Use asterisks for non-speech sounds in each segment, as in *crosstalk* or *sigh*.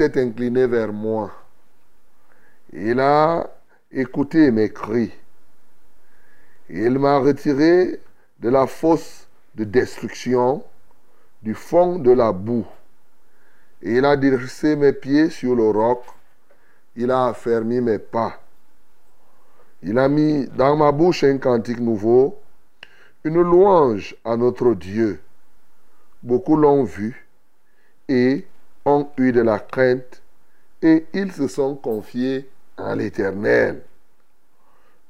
Incliné vers moi. Il a écouté mes cris. Il m'a retiré de la fosse de destruction, du fond de la boue. Il a dressé mes pieds sur le roc. Il a affermi mes pas. Il a mis dans ma bouche un cantique nouveau, une louange à notre Dieu. Beaucoup l'ont vu et ont eu de la crainte et ils se sont confiés en l'Éternel.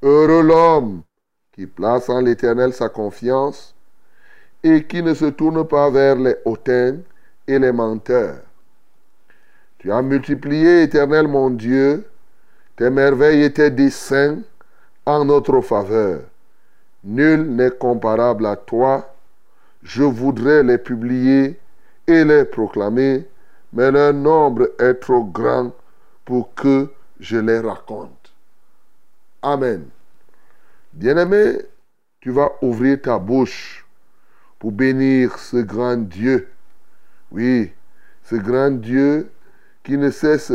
Heureux l'homme qui place en l'Éternel sa confiance et qui ne se tourne pas vers les hautains et les menteurs. Tu as multiplié, Éternel mon Dieu, tes merveilles et tes desseins en notre faveur. Nul n'est comparable à toi. Je voudrais les publier et les proclamer, mais leur nombre est trop grand pour que je les raconte. Amen. Bien-aimé, tu vas ouvrir ta bouche pour bénir ce grand Dieu. Oui, ce grand Dieu qui ne cesse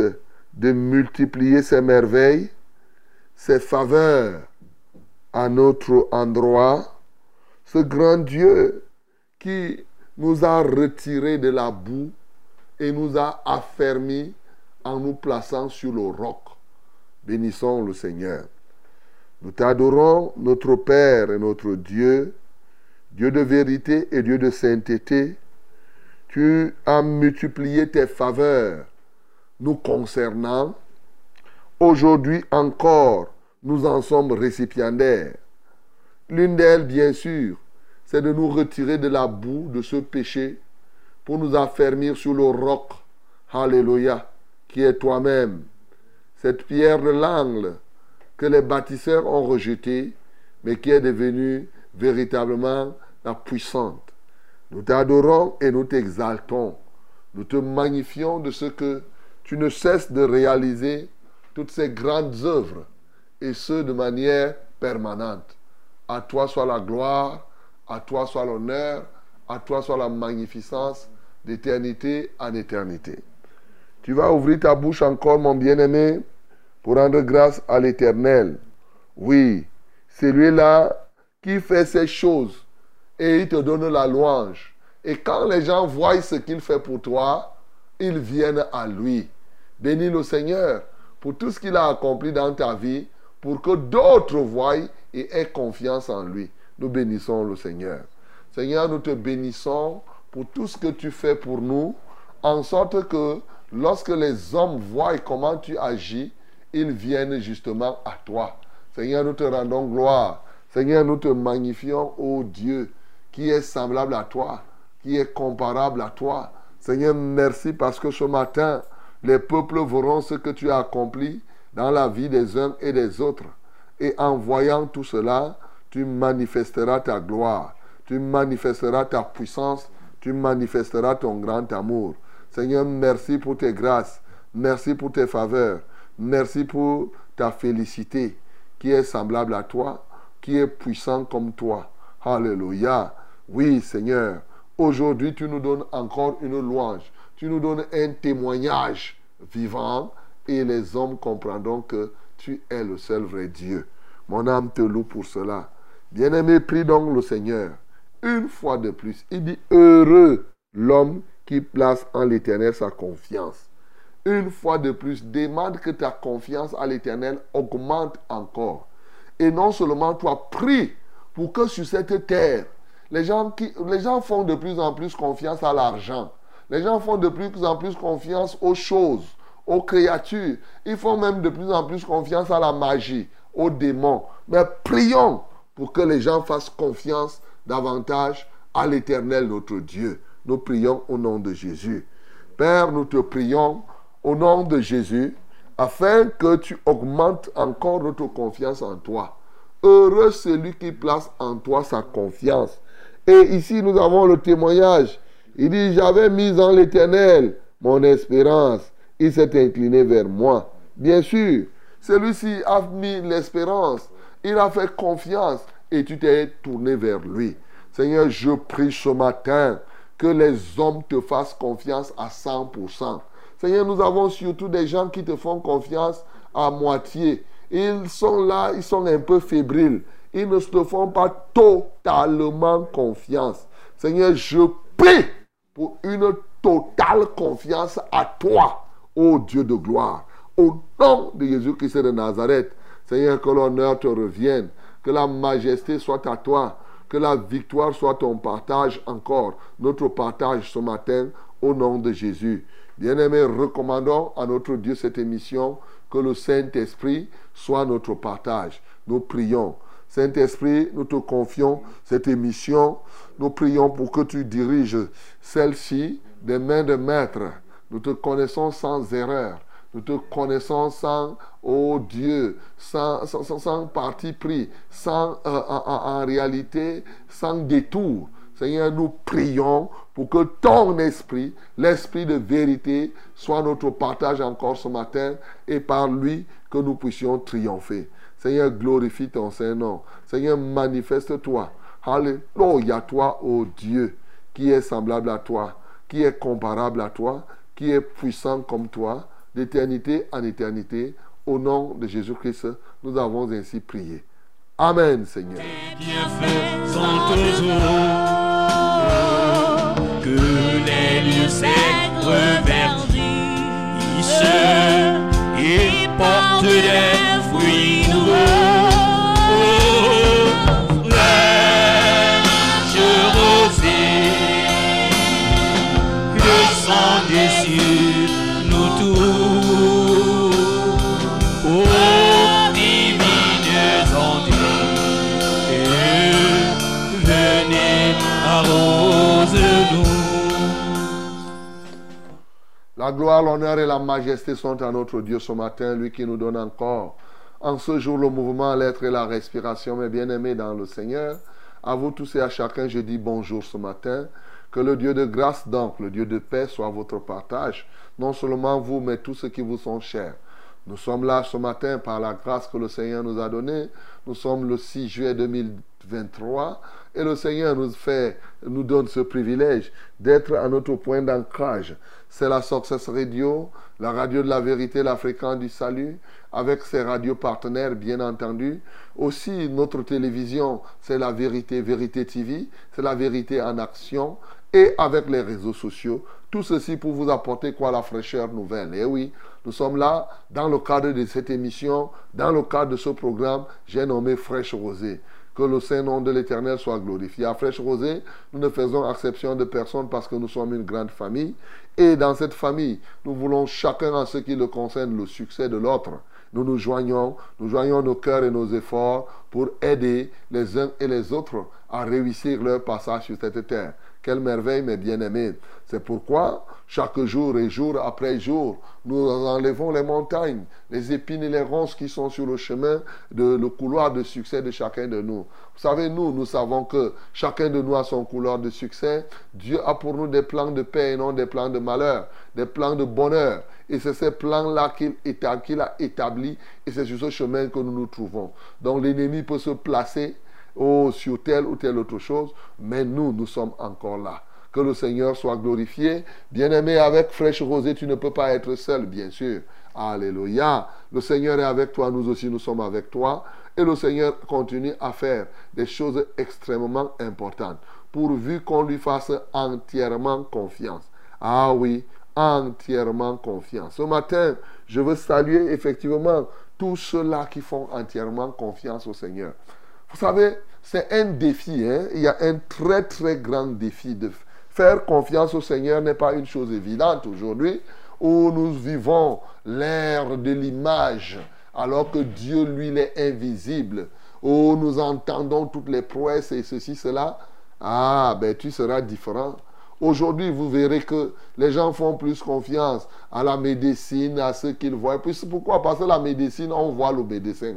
de multiplier ses merveilles, ses faveurs à notre endroit. Ce grand Dieu qui nous a retirés de la boue et nous a affermis en nous plaçant sur le roc. Bénissons le Seigneur. Nous t'adorons, notre Père et notre Dieu, Dieu de vérité et Dieu de sainteté. Tu as multiplié tes faveurs nous concernant. Aujourd'hui encore, nous en sommes récipiendaires. L'une d'elles, bien sûr, c'est de nous retirer de la boue de ce péché pour nous affermir sur le roc, Alléluia, qui est toi-même. Cette pierre de l'angle que les bâtisseurs ont rejetée, mais qui est devenue véritablement la puissante. Nous t'adorons et nous t'exaltons. Nous te magnifions de ce que tu ne cesses de réaliser toutes ces grandes œuvres, et ce de manière permanente. À toi soit la gloire, à toi soit l'honneur, à toi soit la magnificence d'éternité en éternité. Tu vas ouvrir ta bouche encore, mon bien-aimé, pour rendre grâce à l'Éternel. Oui, c'est lui-là qui fait ces choses et il te donne la louange. Et quand les gens voient ce qu'il fait pour toi, ils viennent à lui. Bénis le Seigneur pour tout ce qu'il a accompli dans ta vie pour que d'autres voient et aient confiance en lui. Nous bénissons le Seigneur. Seigneur, nous te bénissons pour tout ce que tu fais pour nous, en sorte que lorsque les hommes voient comment tu agis, ils viennent justement à toi. Seigneur, nous te rendons gloire. Seigneur, nous te magnifions, ô Dieu, qui est semblable à toi, qui est comparable à toi. Seigneur, merci parce que ce matin, les peuples verront ce que tu as accompli dans la vie des uns et des autres. Et en voyant tout cela, tu manifesteras ta gloire, tu manifesteras ta puissance, tu manifesteras ton grand amour. Seigneur, merci pour tes grâces, merci pour tes faveurs, merci pour ta félicité qui est semblable à toi, qui est puissant comme toi. Alléluia. Oui, Seigneur, aujourd'hui tu nous donnes encore une louange, tu nous donnes un témoignage vivant et les hommes comprendront que tu es le seul vrai Dieu. Mon âme te loue pour cela. Bien-aimé, prie donc le Seigneur. Une fois de plus, il dit heureux l'homme qui place en l'Éternel sa confiance. Une fois de plus, demande que ta confiance à l'Éternel augmente encore. Et non seulement toi, prie pour que sur cette terre, les gens, qui, les gens font de plus en plus confiance à l'argent. Les gens font de plus en plus confiance aux choses, aux créatures. Ils font même de plus en plus confiance à la magie, aux démons. Mais prions pour que les gens fassent confiance davantage à l'Éternel notre Dieu. Nous prions au nom de Jésus. Père, nous te prions au nom de Jésus afin que tu augmentes encore notre confiance en toi. Heureux celui qui place en toi sa confiance. Et ici, nous avons le témoignage. Il dit, j'avais mis en l'Éternel mon espérance. Il s'est incliné vers moi. Bien sûr, celui-ci a mis l'espérance. Il a fait confiance et tu t'es tourné vers lui. Seigneur, je prie ce matin que les hommes te fassent confiance à 100%. Seigneur, nous avons surtout des gens qui te font confiance à moitié. Ils sont là, ils sont un peu fébriles. Ils ne te font pas totalement confiance. Seigneur, je prie pour une totale confiance à toi, ô Dieu de gloire. Au nom de Jésus-Christ de Nazareth, Seigneur, que l'honneur te revienne, que la majesté soit à toi, que la victoire soit ton partage encore, notre partage ce matin, au nom de Jésus. Bien-aimés, recommandons à notre Dieu cette émission, que le Saint-Esprit soit notre partage. Nous prions. Saint-Esprit, nous te confions cette émission. Nous prions pour que tu diriges celle-ci des mains de maître. Nous te connaissons sans erreur. Nous te connaissons sans, oh Dieu, sans, sans, sans parti pris, sans, euh, en, réalité, sans détour. Seigneur, nous prions pour que ton esprit, l'esprit de vérité, soit notre partage encore ce matin et par lui que nous puissions triompher. Seigneur, glorifie ton Saint-Nom. Seigneur, manifeste-toi. Alléluia, toi, ô oh Dieu, qui est semblable à toi, qui est comparable à toi, qui est puissant comme toi, d'éternité en éternité. Au nom de Jésus-Christ, nous avons ainsi prié. Amen, Seigneur. que les lieux La gloire, l'honneur et la majesté sont à notre Dieu ce matin, lui qui nous donne encore en ce jour le mouvement, l'être et la respiration, mes bien-aimés dans le Seigneur. À vous tous et à chacun, je dis bonjour ce matin. Que le Dieu de grâce, donc, le Dieu de paix, soit votre partage. Non seulement vous, mais tous ceux qui vous sont chers. Nous sommes là ce matin par la grâce que le Seigneur nous a donnée. Nous sommes le 6 juillet 23. Et le Seigneur nous fait, nous donne ce privilège d'être à notre point d'ancrage. C'est la Success Radio, la radio de la vérité, la fréquence du salut, avec ses radios partenaires, bien entendu. Aussi, notre télévision, c'est la vérité, Vérité TV, c'est la vérité en action. Et avec les réseaux sociaux, tout ceci pour vous apporter quoi? La fraîcheur nouvelle. Et oui, nous sommes là dans le cadre de cette émission, dans le cadre de ce programme, j'ai nommé Fraîche Rosée. Que le Saint-Nom de l'Éternel soit glorifié. À Fraîche Rosée, nous ne faisons exception de personne parce que nous sommes une grande famille. Et dans cette famille, nous voulons chacun en ce qui le concerne le succès de l'autre. Nous nous joignons, nous joignons nos cœurs et nos efforts pour aider les uns et les autres à réussir leur passage sur cette terre. Quelle merveille, mes bien-aimés. C'est pourquoi, chaque jour et jour après jour, nous enlevons les montagnes, les épines et les ronces qui sont sur le chemin de le couloir de succès de chacun de nous. Vous savez, nous, nous savons que chacun de nous a son couloir de succès. Dieu a pour nous des plans de paix et non des plans de malheur, des plans de bonheur. Et c'est ces plans-là qu'il a établis et c'est sur ce chemin que nous nous trouvons. Donc l'ennemi peut se placer oh, sur telle ou telle autre chose, mais nous, nous sommes encore là. Que le Seigneur soit glorifié. Bien-aimé, avec fraîche rosée, tu ne peux pas être seul, bien sûr. Alléluia. Le Seigneur est avec toi, nous aussi, nous sommes avec toi. Et le Seigneur continue à faire des choses extrêmement importantes, pourvu qu'on lui fasse entièrement confiance. Ah oui, entièrement confiance. Ce matin, je veux saluer effectivement tous ceux-là qui font entièrement confiance au Seigneur. Vous savez, c'est un défi. Hein? Il y a un très très grand défi. De faire confiance au Seigneur n'est pas une chose évidente aujourd'hui où nous vivons l'ère de l'image alors que Dieu, lui, il est invisible. Où nous entendons toutes les prouesses et ceci, cela. Ah, ben tu seras différent. Aujourd'hui, vous verrez que les gens font plus confiance à la médecine, à ce qu'ils voient. Pourquoi? Parce que la médecine, on voit le médecin.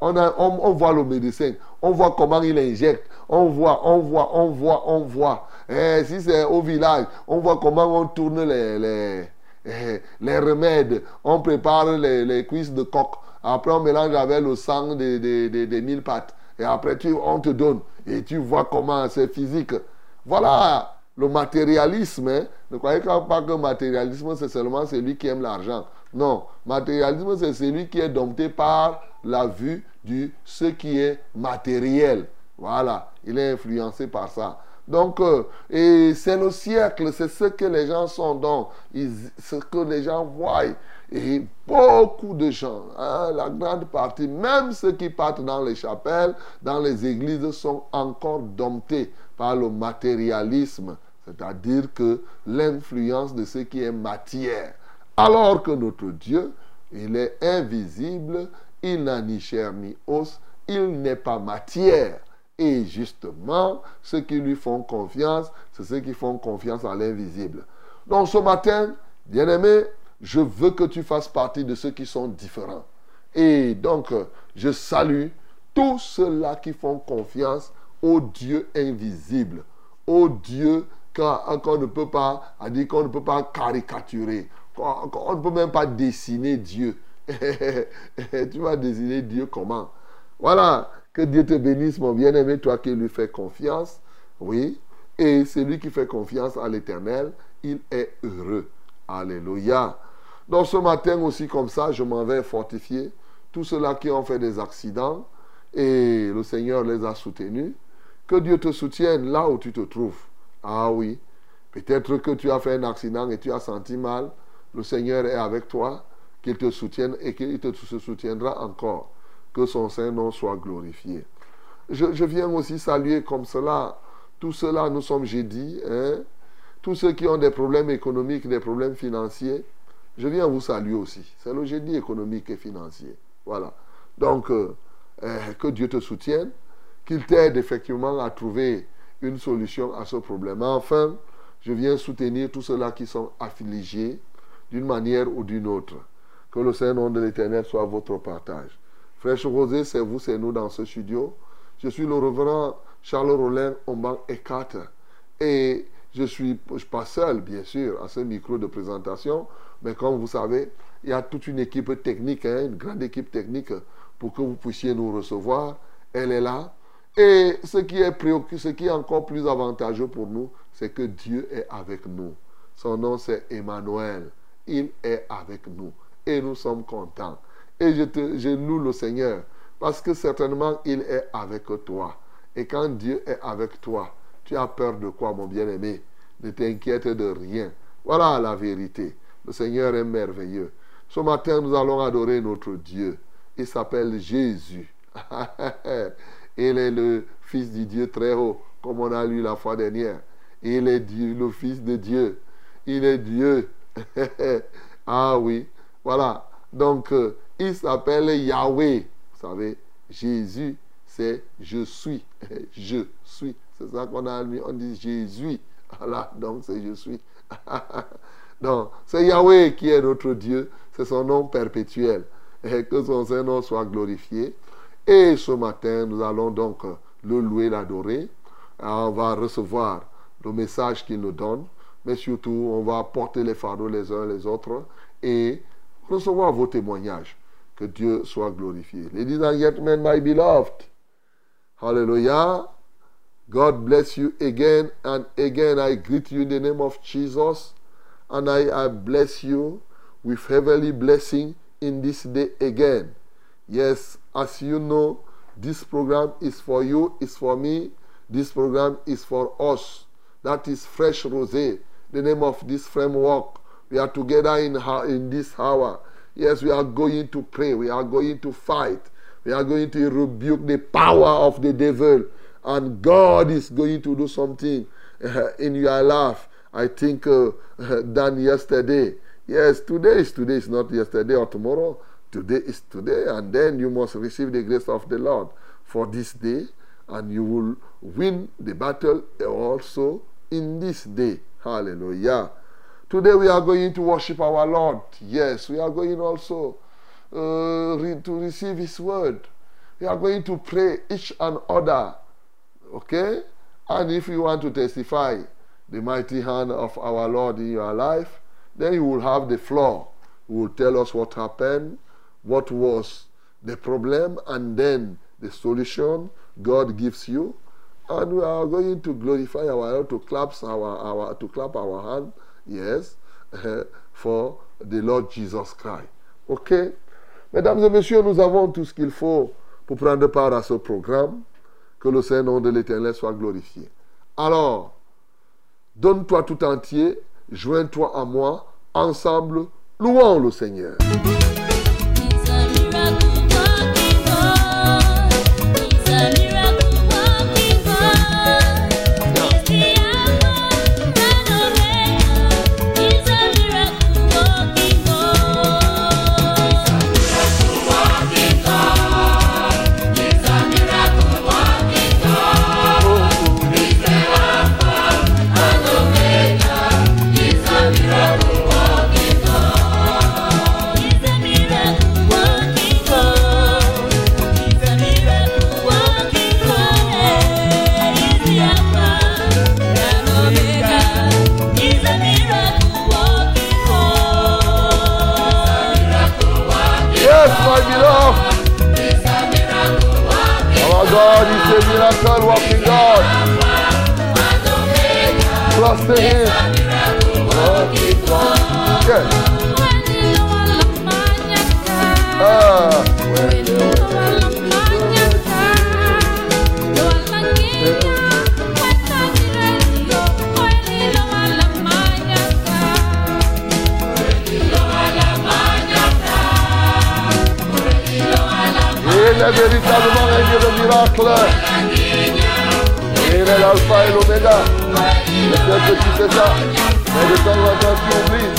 On, voit le médecin, on voit comment il injecte, on voit, on voit, on voit, on voit. Et si c'est au village, on voit comment on tourne les, les, eh, remèdes, on prépare les, cuisses de coq. Après, on mélange avec le sang des, des, mille pattes. Et après, tu, on te donne. Et tu vois comment c'est physique. Voilà le matérialisme. Hein. Ne croyez pas que le matérialisme, c'est seulement celui qui aime l'argent. Non, matérialisme, c'est celui qui est dompté par la vue de ce qui est matériel. Voilà, il est influencé par ça. Donc, euh, et c'est le siècle, c'est ce que les gens sont dans, ce que les gens voient. Et beaucoup de gens, hein, la grande partie, même ceux qui partent dans les chapelles, dans les églises, sont encore domptés par le matérialisme, c'est-à-dire que l'influence de ce qui est matière. Alors que notre Dieu, il est invisible, il n'a ni chair ni os, il n'est pas matière. Et justement, ceux qui lui font confiance, c'est ceux qui font confiance à l'invisible. Donc ce matin, bien-aimé, je veux que tu fasses partie de ceux qui sont différents. Et donc, je salue tous ceux-là qui font confiance au Dieu invisible, au Dieu qu'on ne peut pas, ne peut pas caricaturer, qu'on ne peut même pas dessiner Dieu. *laughs* tu vas désigner Dieu comment? Voilà, que Dieu te bénisse, mon bien-aimé, toi qui lui fais confiance. Oui, et celui qui fait confiance à l'Éternel, il est heureux. Alléluia. Donc ce matin aussi, comme ça, je m'en vais fortifier tous ceux-là qui ont fait des accidents et le Seigneur les a soutenus. Que Dieu te soutienne là où tu te trouves. Ah oui, peut-être que tu as fait un accident et tu as senti mal. Le Seigneur est avec toi qu'il te soutienne et qu'il te soutiendra encore. Que son Saint-Nom soit glorifié. Je, viens aussi saluer comme cela, tout cela, nous sommes jeudi, hein, tous ceux qui ont des problèmes économiques, des problèmes financiers, je viens vous saluer aussi. C'est le jeudi économique et financier. Voilà. Donc, euh, eh, que Dieu te soutienne, qu'il t'aide effectivement à trouver une solution à ce problème. Enfin, je viens soutenir tous ceux-là qui sont affligés d'une manière ou d'une autre. Que le Saint-Nom de l'Éternel soit votre partage. Frère Rosé, c'est vous, c'est nous dans ce studio. Je suis le reverend Charles Rollin Omban Ekate. Et je ne suis pas seul, bien sûr, à ce micro de présentation. Mais comme vous savez, il y a toute une équipe technique, hein, une grande équipe technique pour que vous puissiez nous recevoir. Elle est là. Et ce qui est ce qui est encore plus avantageux pour nous, c'est que Dieu est avec nous. Son nom c'est Emmanuel. Il est avec nous. Et nous sommes contents. Et je, te, je loue le Seigneur parce que certainement il est avec toi. Et quand Dieu est avec toi, tu as peur de quoi, mon bien-aimé? Ne t'inquiète de rien. Voilà la vérité. Le Seigneur est merveilleux. Ce matin, nous allons adorer notre Dieu. Il s'appelle Jésus. *laughs* il est le Fils du Dieu très haut, comme on a lu la fois dernière. Il est Dieu, le Fils de Dieu. Il est Dieu. *laughs* ah oui. Voilà. Donc, euh, il s'appelle Yahweh. Vous savez, Jésus, c'est je suis. *laughs* Je suis. C'est ça qu'on a lu. On dit Jésus. Voilà. Donc, c'est je suis. *laughs* Donc, c'est Yahweh qui est notre Dieu. C'est son nom perpétuel. Et que son Saint-Nom soit glorifié. Et ce matin, nous allons donc le louer, l'adorer. On va recevoir le message qu'il nous donne. Mais surtout, on va porter les fardeaux les uns les autres et recevoir vos témoignages. Que Dieu soit glorifié. Ladies and gentlemen, my beloved. Hallelujah. God bless you again and again. I greet you in the name of Jesus. And I, bless you with heavenly blessing in this day again. Yes, as you know, this program is for you, is for me. This program is for us. That is Fresh Rosé, the name of this framework. We are together in, in this hour. Yes, we are going to pray. We are going to fight. We are going to rebuke the power of the devil. And God is going to do something uh, in your life. I think uh, than yesterday. Yes, today is today, is not yesterday or tomorrow. Today is today, and then you must receive the grace of the Lord for this day, and you will win the battle also in this day. Hallelujah. Today we are going to worship our Lord. Yes, we are going also uh, re- to receive His word. We are going to pray each and other. Okay? And if you want to testify the mighty hand of our Lord in your life, then you will have the floor. You will tell us what happened, what was the problem, and then the solution God gives you. And we are going to glorify our Lord, to clap our, our, to clap our hand, yes, uh, for the Lord Jesus Christ. OK Mesdames et messieurs, nous avons tout ce qu'il faut pour prendre part à ce programme. Que le Saint-Nom de l'Éternel soit glorifié. Alors, donne-toi tout entier, joins-toi à moi, ensemble, louons le Seigneur. Il est véritablement un Dieu de miracle. Il est l'alpha et l'oméga. Peut-être que tu sais ça, mais de temps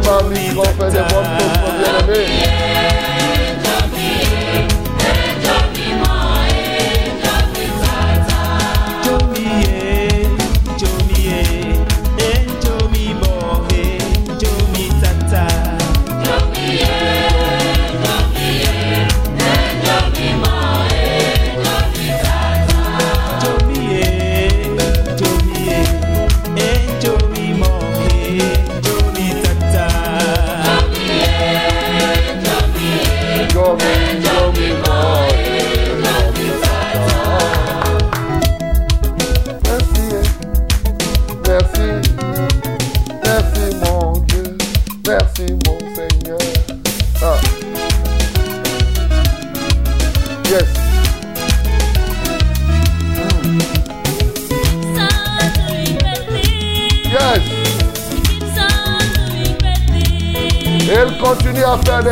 bien ma micro, fais des bonnes choses, mon bien-aimé.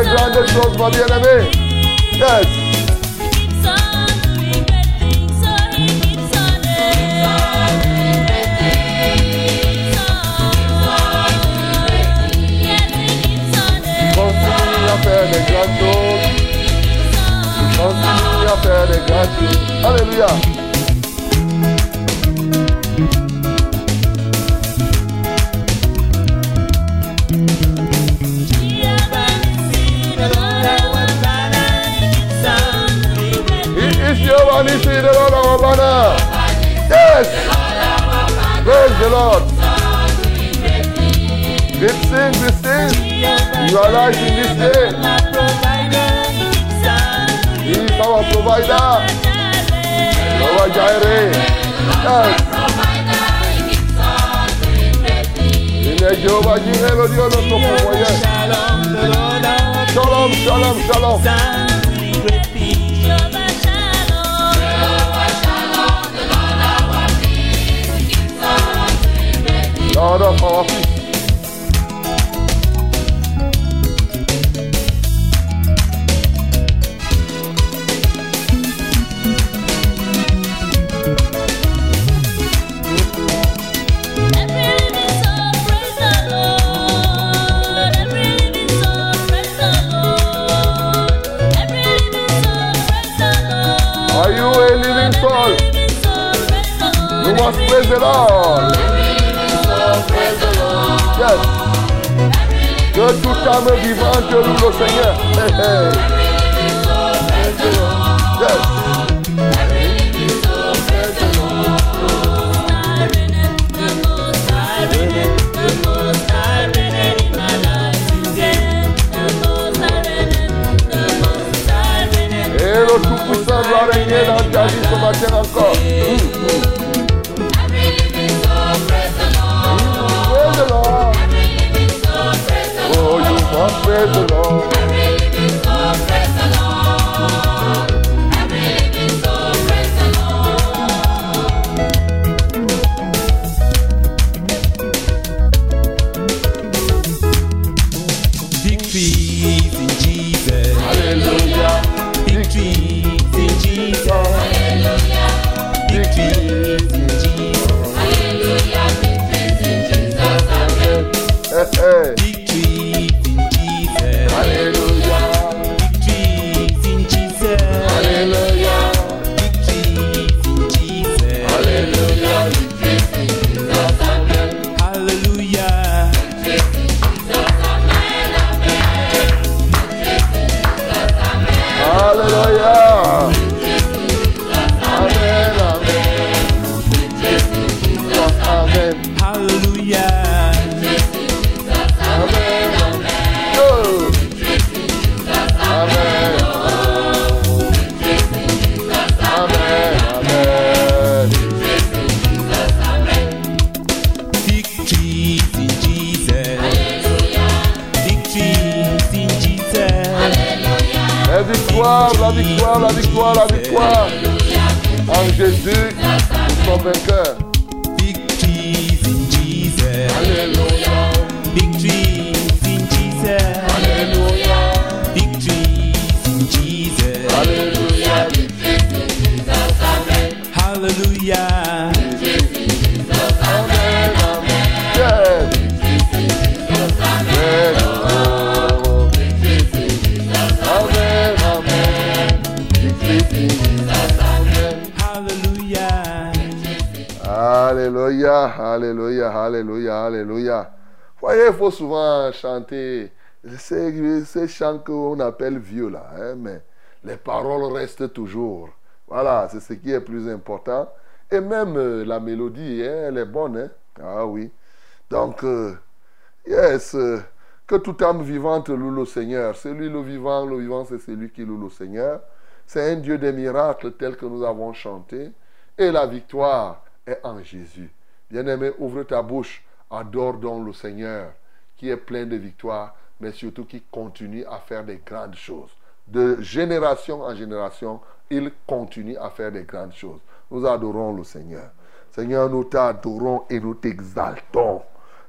Continue à faire des grandes choses, mon bien-aimé. Yes. Continue Lord. Yes. Praise the Lord. We sing, we sing. You are alive in this day. He is our provider. Jehovah Jireh. Yes. De notre pourvoyeur. Shalom, shalom, shalom. Lord of peace. Are you a living soul? You must praise the Lord. Yes. Que tout âme vivante loue le Seigneur. Hey, hey. Chants qu'on appelle vieux là, hein, mais les paroles restent toujours. Voilà, c'est ce qui est plus important. Et même euh, la mélodie, hein, elle est bonne. hein. Ah oui. Donc, euh, yes, euh, que toute âme vivante loue le Seigneur. Celui le vivant, le vivant, c'est celui qui loue le Seigneur. C'est un Dieu des miracles tel que nous avons chanté. Et la victoire est en Jésus. Bien-aimé, ouvre ta bouche, adore donc le Seigneur, qui est plein de victoires, mais surtout qui continue à faire des grandes choses. De génération en génération, il continue à faire des grandes choses. Nous adorons le Seigneur. Seigneur, nous t'adorons et nous t'exaltons.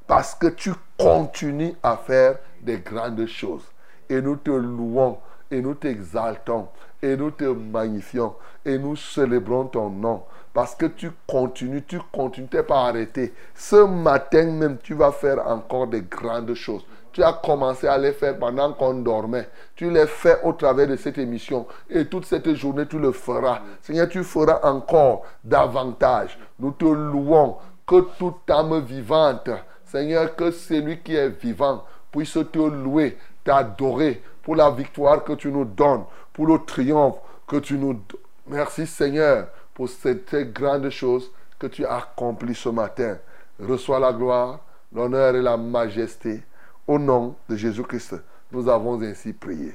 Parce que tu continues à faire des grandes choses. Et nous te louons et nous t'exaltons et nous te magnifions et nous célébrons ton nom. Parce que tu continues, tu continues, tu n'es pas arrêté. Ce matin même, tu vas faire encore des grandes choses. Tu as commencé à les faire pendant qu'on dormait. Tu les fais au travers de cette émission. Et toute cette journée, tu le feras. Seigneur, tu feras encore davantage. Nous te louons. Que toute âme vivante, Seigneur, que celui qui est vivant puisse te louer, t'adorer pour la victoire que tu nous donnes, pour le triomphe que tu nous donnes. Merci Seigneur pour cette grande chose que tu as accomplie ce matin. Reçois la gloire, l'honneur et la majesté. Au nom de Jésus-Christ, nous avons ainsi prié.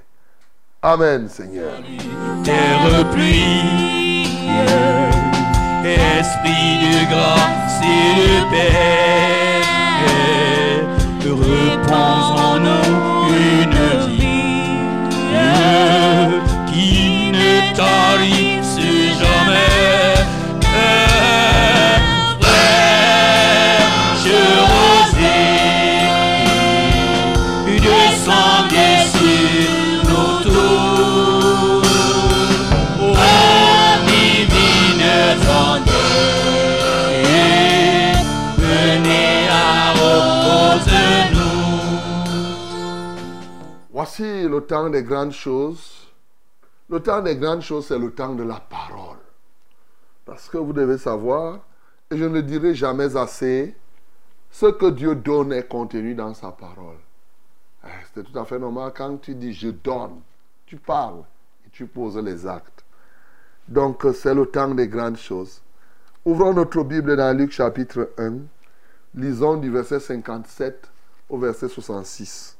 Amen, Seigneur. terre pluie. Esprit de grâce et de paix, repose en nous une vie qui ne tarisse Voici le temps des grandes choses. Le temps des grandes choses, c'est le temps de la parole. Parce que vous devez savoir, et je ne dirai jamais assez, ce que Dieu donne est contenu dans sa parole. Eh, C'est tout à fait normal quand tu dis je donne, tu parles et tu poses les actes. Donc c'est le temps des grandes choses. Ouvrons notre Bible dans Luc chapitre 1. Lisons du verset 57 au verset 66.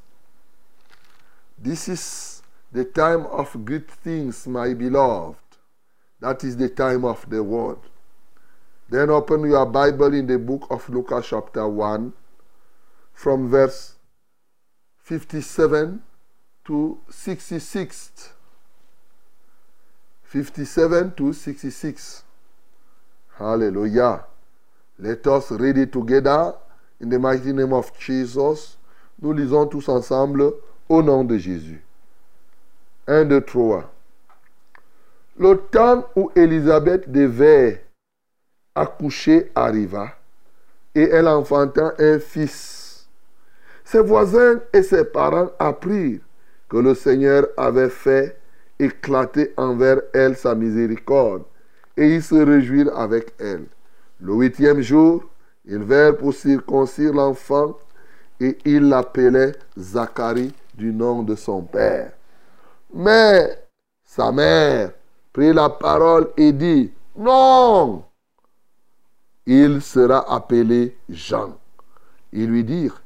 This is the time of good things, my beloved. That is the time of the word. Then open your Bible in the book of Luke, chapter 1, from verse 57 to 66. 57 to 66. Hallelujah. Let us read it together in the mighty name of Jesus. Nous lisons tous ensemble au nom de Jésus. 1, 2, 3. Le temps où Élisabeth devait accoucher arriva et elle enfanta un fils. Ses voisins et ses parents apprirent que le Seigneur avait fait éclater envers elle sa miséricorde et ils se réjouirent avec elle. Le huitième jour, ils vinrent pour circoncire l'enfant et ils l'appelaient Zacharie du nom de son père. Mais sa mère prit la parole et dit, non, il sera appelé Jean. Ils lui dirent,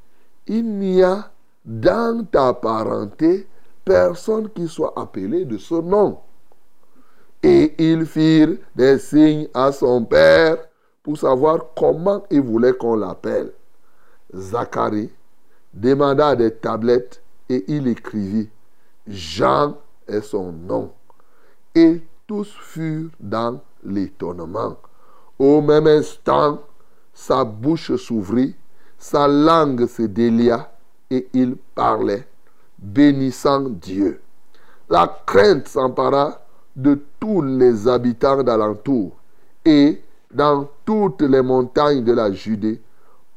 il n'y a dans ta parenté personne qui soit appelé de ce nom. Et ils firent des signes à son père pour savoir comment il voulait qu'on l'appelle. Zacharie demanda des tablettes et il écrivit, Jean est son nom. Et tous furent dans l'étonnement. Au même instant, sa bouche s'ouvrit, sa langue se délia et il parlait, bénissant Dieu. La crainte s'empara de tous les habitants d'alentour et dans toutes les montagnes de la Judée,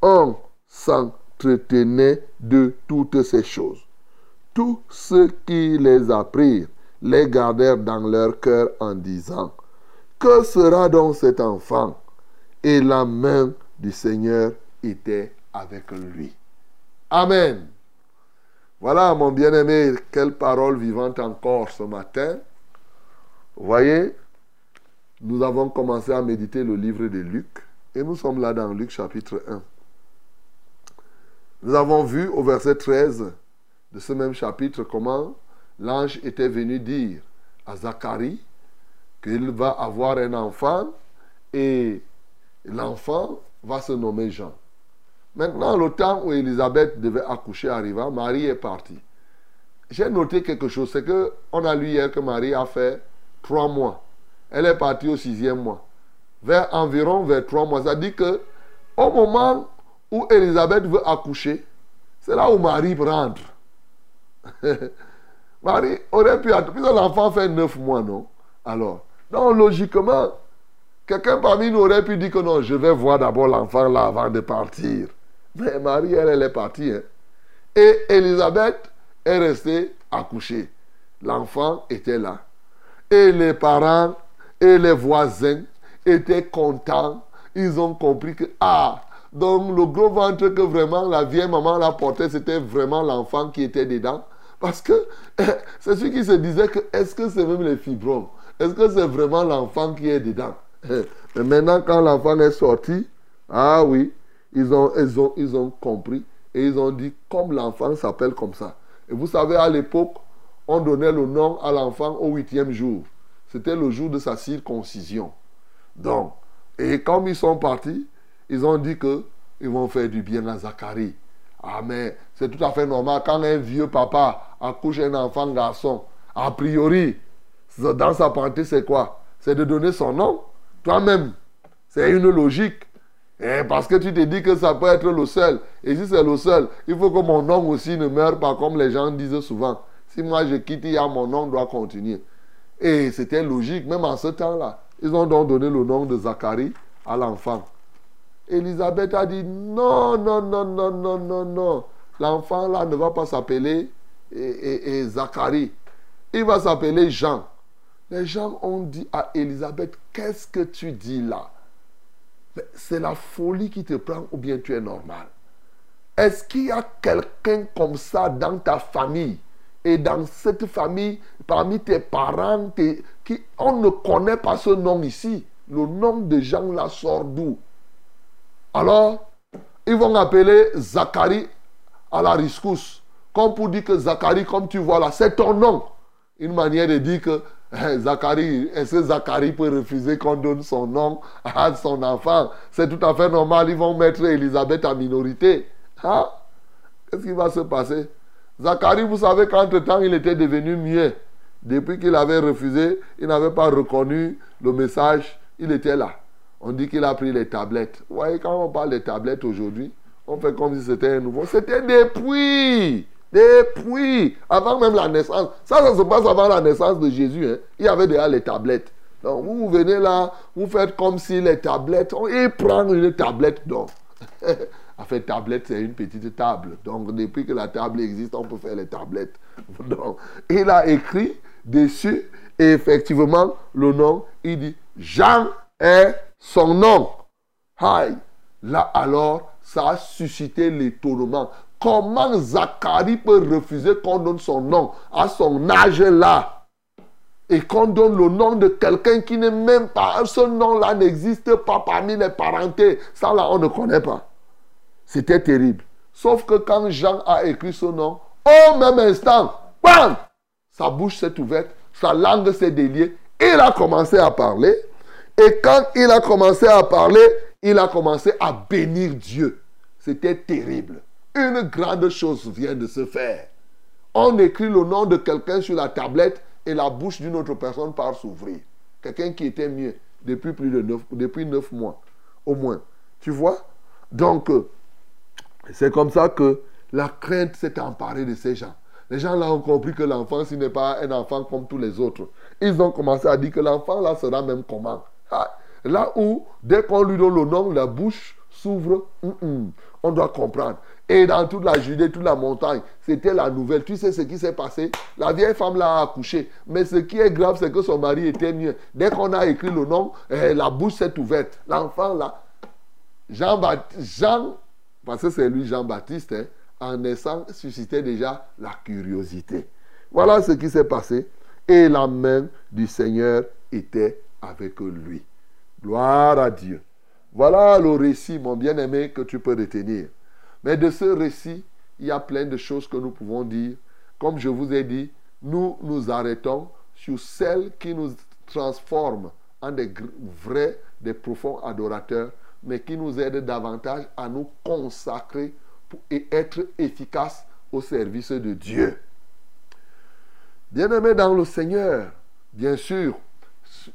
on s'entretenait de toutes ces choses. Tous ceux qui les apprirent les gardèrent dans leur cœur en disant, Que sera donc cet enfant? Et la main du Seigneur était avec lui. Amen. Voilà, mon bien-aimé, quelle parole vivante encore ce matin. Voyez, nous avons commencé à méditer le livre de Luc et nous sommes là dans Luc chapitre 1. Nous avons vu au verset 13 de ce même chapitre comment l'ange était venu dire à Zacharie qu'il va avoir un enfant et l'enfant va se nommer Jean. Maintenant, le temps où Élisabeth devait accoucher arriva, Marie est partie. J'ai noté quelque chose, c'est que on a lu hier que Marie a fait trois mois. Elle est partie au sixième mois. Vers environ vers trois mois. Ça dit que au moment où Élisabeth veut accoucher, c'est là où Marie rentre. *laughs* Marie aurait pu attendre. L'enfant fait neuf mois, non? Alors, donc logiquement, quelqu'un parmi nous aurait pu dire que non, je vais voir d'abord l'enfant là avant de partir. Mais Marie, elle, elle est partie. hein. Et Élisabeth est restée accouchée. L'enfant était là. Et les parents et les voisins étaient contents. Ils ont compris que, ah, donc le gros ventre que vraiment la vieille maman l'a porté, c'était vraiment l'enfant qui était dedans. Parce que *laughs* c'est celui qui se disait que est-ce que c'est même les fibromes? Est-ce que c'est vraiment l'enfant qui est dedans? *laughs* Mais maintenant, quand l'enfant est sorti, ah oui, ils ont, ont, ils ont compris et ils ont dit comme l'enfant s'appelle comme ça. Et vous savez, à l'époque, on donnait le nom à l'enfant au huitième jour. C'était le jour de sa circoncision. Donc, et comme ils sont partis, ils ont dit que ils vont faire du bien à Zacharie. Ah, mais c'est tout à fait normal. Quand un vieux papa accouche un enfant garçon, a priori, dans sa parenté, c'est quoi? C'est de donner son nom. Toi-même, c'est une logique. Et parce que tu te dis que ça peut être le seul. Et si c'est le seul, il faut que mon nom aussi ne meure pas comme les gens disent souvent. Si moi je quitte, il y a mon nom doit continuer. Et c'était logique, même en ce temps-là. Ils ont donc donné le nom de Zacharie à l'enfant. Elisabeth a dit non, non, non, non, non, non, non. L'enfant là ne va pas s'appeler et, et- et Zacharie. Il va s'appeler Jean. Les gens ont dit à Elisabeth, qu'est-ce que tu dis là? C'est la folie qui te prend ou bien tu es normal? Est-ce qu'il y a quelqu'un comme ça dans ta famille? Et dans cette famille, parmi tes parents, tes- qui, on ne connaît pas ce nom ici. Le nom de Jean là sort d'où? Alors, ils vont appeler Zacharie à la rescousse. Comme pour dire que Zacharie, comme tu vois là, c'est ton nom. Une manière de dire que *laughs* Zacharie, est-ce que Zacharie peut refuser qu'on donne son nom à son enfant? C'est tout à fait normal. Ils vont mettre Elisabeth en minorité. Hein? Qu'est-ce qui va se passer? Zacharie, vous savez qu'entre-temps, il était devenu muet. Depuis qu'il avait refusé, il n'avait pas reconnu le message. Il était là. On dit qu'il a pris les tablettes. Vous voyez, quand on parle des tablettes aujourd'hui, on fait comme si c'était un nouveau. C'était. Des puits. Avant même la naissance. Ça, ça se passe avant la naissance de Jésus. hein. Il y avait déjà les tablettes. Donc, vous, venez là, vous faites comme si les tablettes. on- Il prend une tablette. Donc, *laughs* en fait, tablette, c'est une petite table. Donc, depuis que la table existe, on peut faire les tablettes. *laughs* Donc, il a écrit dessus, effectivement, le nom, il dit Jean est son nom. Aïe. Là, alors, ça a suscité l'étonnement. Comment Zacharie peut refuser qu'on donne son nom à son âge là? Et qu'on donne le nom de quelqu'un qui n'est même pas, ce nom-là n'existe pas parmi les parentés. Ça là, on ne connaît pas. C'était terrible. Sauf que quand Jean a écrit ce nom, au même instant, bam, sa bouche s'est ouverte, sa langue s'est déliée, il a commencé à parler. Et quand il a commencé à parler, il a commencé à bénir Dieu. C'était terrible. Une grande chose vient de se faire. On écrit le nom de quelqu'un sur la tablette et la bouche d'une autre personne part s'ouvrir. Quelqu'un qui était mieux depuis plus de neuf, depuis neuf mois, au moins. Tu vois? Donc, euh, c'est comme ça que la crainte s'est emparée de ces gens. Les gens là ont compris que l'enfant, ce n'est pas un enfant comme tous les autres. Ils ont commencé à dire que l'enfant là sera même comment? Ah, Là où, dès qu'on lui donne le nom, la bouche s'ouvre, hum, hum, on doit comprendre. Et dans toute la Judée, toute la montagne, c'était la nouvelle. Tu sais ce qui s'est passé? La vieille femme l'a accouché. Mais ce qui est grave, c'est que son mari était mieux. Dès qu'on a écrit le nom, eh, la bouche s'est ouverte. L'enfant là, Jean-Baptiste, Jean, parce que c'est lui Jean-Baptiste, hein, en naissant, suscitait déjà la curiosité. Voilà ce qui s'est passé. Et la main du Seigneur était avec lui. Gloire à Dieu. Voilà le récit, mon bien-aimé, que tu peux retenir. Mais de ce récit, il y a plein de choses que nous pouvons dire. Comme je vous ai dit, nous nous arrêtons sur celles qui nous transforment en des vrais, des profonds adorateurs, mais qui nous aident davantage à nous consacrer et être efficaces au service de Dieu. Bien-aimés dans le Seigneur, bien sûr,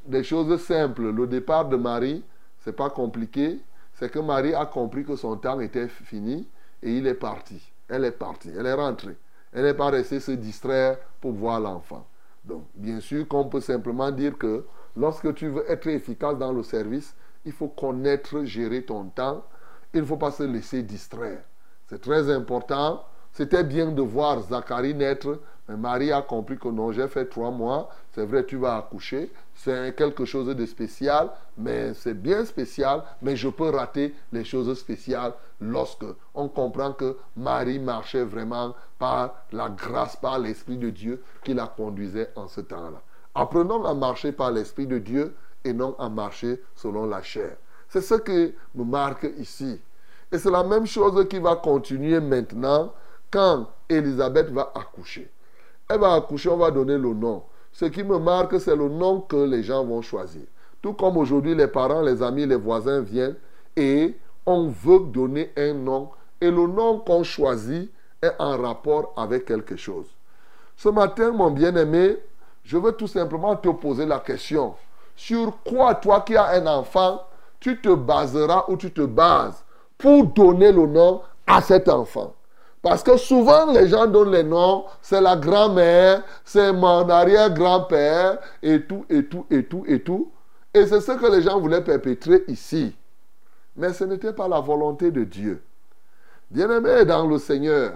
des choses simples. Le départ de Marie, c'est pas compliqué. C'est que Marie a compris que son temps était fini et il est parti. Elle est partie, elle est rentrée. Elle n'est pas restée se distraire pour voir l'enfant. Donc, bien sûr qu'on peut simplement dire que lorsque tu veux être efficace dans le service, il faut connaître, gérer ton temps. Il ne faut pas se laisser distraire. C'est très important. C'était bien de voir Zacharie naître, mais Marie a compris que non, j'ai fait trois mois. C'est vrai, tu vas accoucher. C'est quelque chose de spécial, mais c'est bien spécial. Mais je peux rater les choses spéciales lorsque on comprend que Marie marchait vraiment par la grâce, par l'Esprit de Dieu qui la conduisait en ce temps-là. Apprenons à marcher par l'Esprit de Dieu et non à marcher selon la chair. C'est ce qui me marque ici. Et c'est la même chose qui va continuer maintenant quand Elisabeth va accoucher. Elle va accoucher, on va donner le nom. Ce qui me marque, c'est le nom que les gens vont choisir. Tout comme aujourd'hui, les parents, les amis, les voisins viennent et on veut donner un nom. Et le nom qu'on choisit est en rapport avec quelque chose. Ce matin, mon bien-aimé, je veux tout simplement te poser la question. Sur quoi, toi qui as un enfant, tu te baseras ou tu te bases pour donner le nom à cet enfant? Parce que souvent, les gens donnent les noms, c'est la grand-mère, c'est mon arrière-grand-père, et tout, et tout, et tout, et tout. Et c'est ce que les gens voulaient perpétrer ici. Mais ce n'était pas la volonté de Dieu. Bien-aimé dans le Seigneur,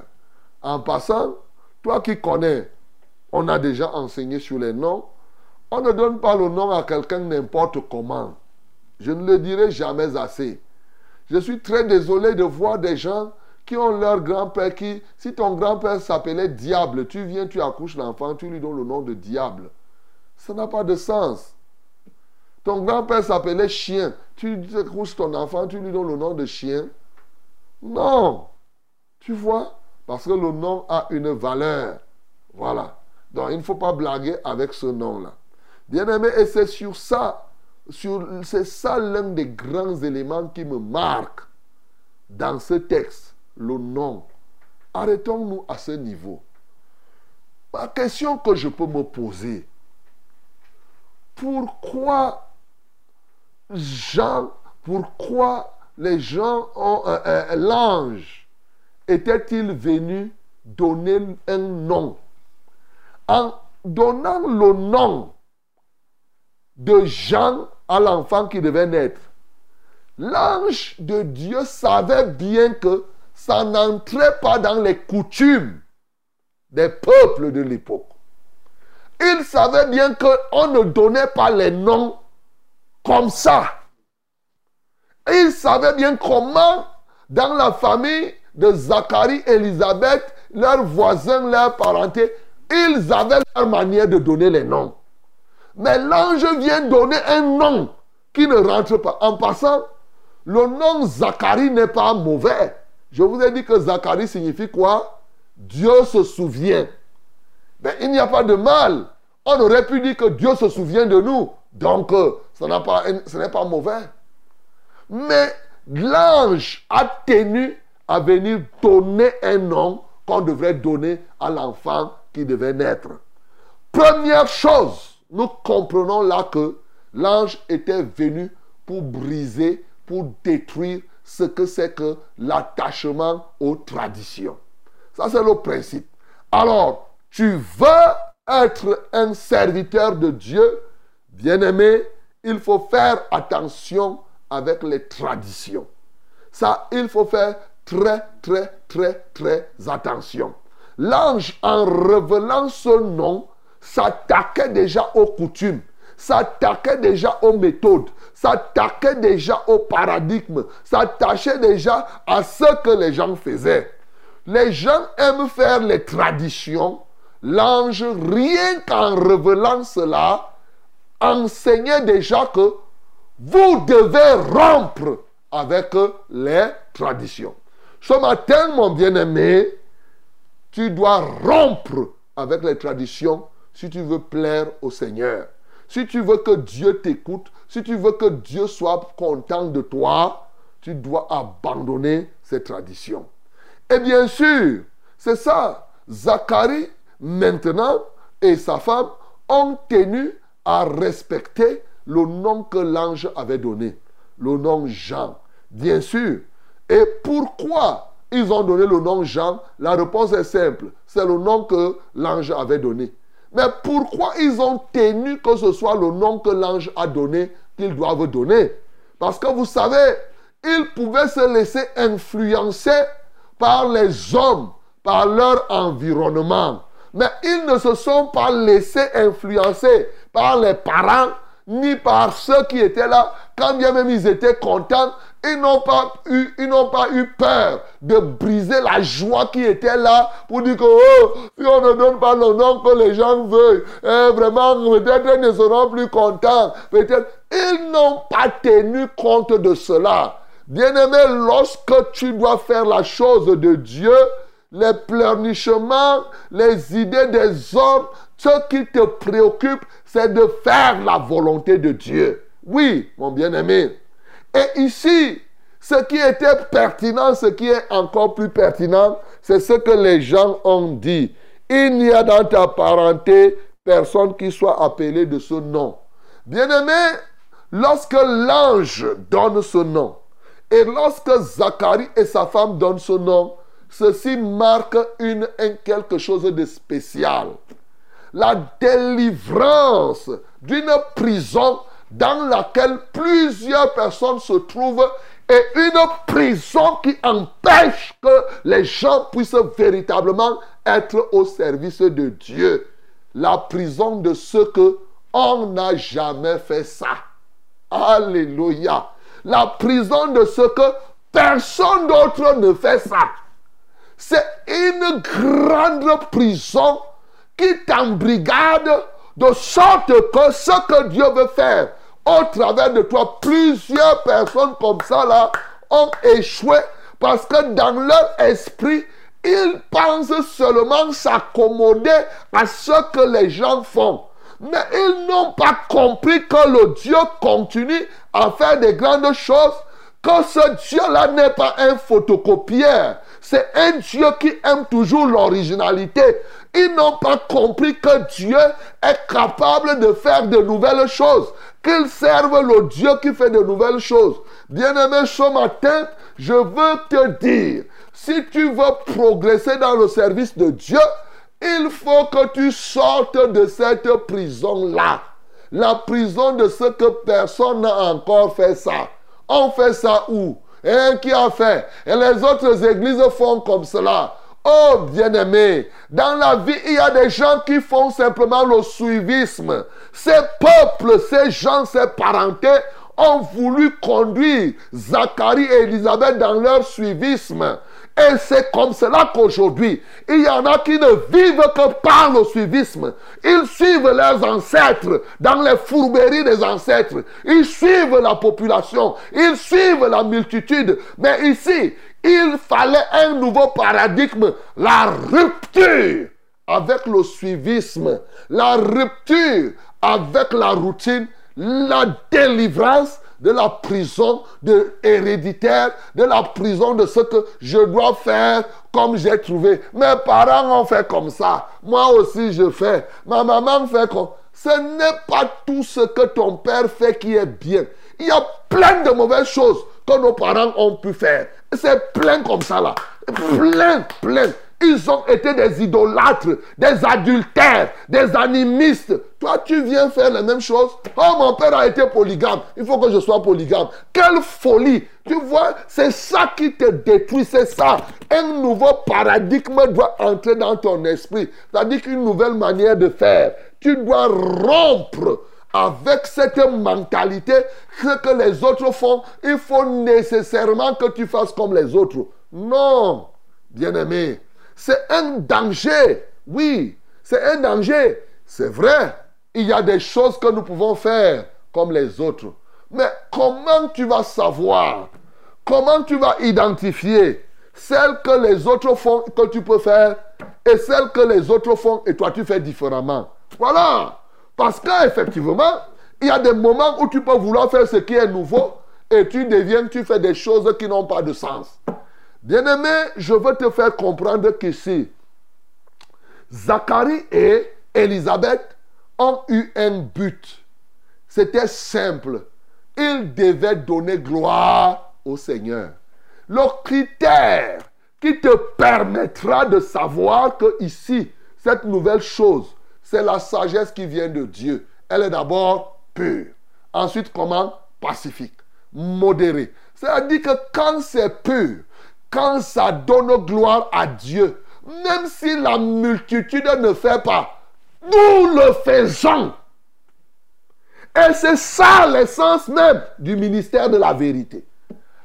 en passant, toi qui connais, on a déjà enseigné sur les noms, on ne donne pas le nom à quelqu'un n'importe comment. Je ne le dirai jamais assez. Je suis très désolé de voir des gens qui ont leur grand-père qui, si ton grand-père s'appelait diable, tu viens, tu accouches l'enfant, tu lui donnes le nom de diable. Ça n'a pas de sens. Ton grand-père s'appelait chien, tu accouches ton enfant, tu lui donnes le nom de chien. Non. Tu vois? Parce que le nom a une valeur. Voilà. Donc il ne faut pas blaguer avec ce nom-là. Bien-aimé, et c'est sur ça, sur, c'est ça l'un des grands éléments qui me marque dans ce texte, le nom. Arrêtons-nous à ce niveau. La question que je peux me poser, pourquoi Jean, pourquoi les gens ont l'ange était-il venu donner un nom? En donnant le nom de Jean à l'enfant qui devait naître, l'ange de Dieu savait bien que ça n'entrait pas dans les coutumes des peuples de l'époque. Il savait bien qu'on ne donnait pas les noms comme ça. Il savait bien comment, dans la famille de Zacharie et Élisabeth, leurs voisins, leurs parentés, ils avaient leur manière de donner les noms. Mais l'ange vient donner un nom qui ne rentre pas. En passant, le nom Zacharie n'est pas mauvais. Je vous ai dit que Zacharie signifie quoi? Dieu se souvient. Mais il n'y a pas de mal. On aurait pu dire que Dieu se souvient de nous. Donc, euh, ce n'est pas mauvais. Mais l'ange a tenu à venir donner un nom qu'on devrait donner à l'enfant qui devait naître. Première chose, nous comprenons là que l'ange était venu pour briser, pour détruire ce que c'est que l'attachement aux traditions. Ça, c'est le principe. Alors, tu veux être un serviteur de Dieu, bien-aimé, il faut faire attention avec les traditions. Ça, il faut faire très, très, très, très attention. L'ange, en révélant ce nom, s'attaquait déjà aux coutumes. S'attaquait déjà aux méthodes, s'attaquait déjà au paradigme, s'attachait déjà à ce que les gens faisaient. Les gens aiment faire les traditions. L'ange, rien qu'en révélant cela, enseignait déjà que vous devez rompre avec les traditions. Ce matin, mon bien-aimé, tu dois rompre avec les traditions si tu veux plaire au Seigneur. Si tu veux que Dieu t'écoute, si tu veux que Dieu soit content de toi, tu dois abandonner ces traditions. Et bien sûr, c'est ça. Zacharie, maintenant, et sa femme ont tenu à respecter le nom que l'ange avait donné, le nom Jean. Bien sûr. Et pourquoi ils ont donné le nom Jean? La réponse est simple. C'est le nom que l'ange avait donné. Mais pourquoi ils ont tenu que ce soit le nom que l'ange a donné qu'ils doivent donner? Parce que vous savez, ils pouvaient se laisser influencer par les hommes, par leur environnement. Mais ils ne se sont pas laissés influencer par les parents, ni par ceux qui étaient là. Quand bien même ils étaient contents, ils n'ont pas eu, ils n'ont pas eu peur de briser la joie qui était là pour dire que oh, si on ne donne pas le nom que les gens veulent, eh, vraiment, peut-être ils ne seront plus contents. Peut-être ils n'ont pas tenu compte de cela. Bien-aimé, lorsque tu dois faire la chose de Dieu, les pleurnichements, les idées des hommes, ce qui te préoccupe, c'est de faire la volonté de Dieu. Oui, mon bien-aimé. Et ici, ce qui était pertinent, ce qui est encore plus pertinent, c'est ce que les gens ont dit. Il n'y a dans ta parenté personne qui soit appelé de ce nom. Bien-aimé, lorsque l'ange donne ce nom, et lorsque Zacharie et sa femme donnent ce nom, ceci marque une, un quelque chose de spécial. La délivrance d'une prison dans laquelle plusieurs personnes se trouvent et une prison qui empêche que les gens puissent véritablement être au service de Dieu. La prison de ceux que on n'a jamais fait ça. Alléluia. La prison de ceux que personne d'autre ne fait ça. C'est une grande prison qui t'embrigade de sorte que ce que Dieu veut faire au travers de toi, plusieurs personnes comme ça là ont échoué parce que dans leur esprit, ils pensent seulement s'accommoder à ce que les gens font. Mais ils n'ont pas compris que le Dieu continue à faire des grandes choses, que ce Dieu-là n'est pas un photocopieur. C'est un Dieu qui aime toujours l'originalité. Ils n'ont pas compris que Dieu est capable de faire de nouvelles choses. Qu'ils servent le Dieu qui fait de nouvelles choses. Bien-aimé, ce matin, je veux te dire, si tu veux progresser dans le service de Dieu, il faut que tu sortes de cette prison-là. La prison de ce que personne n'a encore fait ça. On fait ça où? Et qui a fait Et les autres églises font comme cela. Oh bien-aimé, dans la vie, il y a des gens qui font simplement le suivisme. Ces peuples, ces gens, ces parentés ont voulu conduire Zacharie et Élisabeth dans leur suivisme. Et c'est comme cela qu'aujourd'hui, il y en a qui ne vivent que par le suivisme. Ils suivent leurs ancêtres dans les fourberies des ancêtres. Ils suivent la population. Ils suivent la multitude. Mais ici, il fallait un nouveau paradigme. La rupture avec le suivisme. La rupture avec la routine. La délivrance de la prison de héréditaire, de la prison de ce que je dois faire comme j'ai trouvé. Mes parents ont fait comme ça. Moi aussi je fais. Ma maman fait comme Ce n'est pas tout ce que ton père fait qui est bien. Il y a plein de mauvaises choses que nos parents ont pu faire. C'est plein comme ça là. Plein, plein. Ils ont été des idolâtres, des adultères, des animistes. Toi, tu viens faire la même chose. Oh, mon père a été polygame. Il faut que je sois polygame. Quelle folie. Tu vois, c'est ça qui te détruit. C'est ça. Un nouveau paradigme doit entrer dans ton esprit. C'est-à-dire qu'une nouvelle manière de faire. Tu dois rompre avec cette mentalité, ce que les autres font, il faut nécessairement que tu fasses comme les autres. Non, bien-aimé, c'est un danger. Oui, c'est un danger. C'est vrai, il y a des choses que nous pouvons faire comme les autres. Mais comment tu vas savoir? Comment tu vas identifier celles que les autres font que tu peux faire et celles que les autres font et toi tu fais différemment? Voilà. Parce qu'effectivement, il y a des moments où tu peux vouloir faire ce qui est nouveau et tu deviens, tu fais des choses qui n'ont pas de sens. Bien-aimé, je veux te faire comprendre qu'ici, Zacharie et Élisabeth ont eu un but. C'était simple. Ils devaient donner gloire au Seigneur. Le critère qui te permettra de savoir que ici, cette nouvelle chose, c'est la sagesse qui vient de Dieu. Elle est d'abord pure. Ensuite, comment? Pacifique, modérée. C'est-à-dire que quand c'est pur, quand ça donne gloire à Dieu, même si la multitude ne fait pas, nous le faisons. Et c'est ça l'essence même du ministère de la vérité.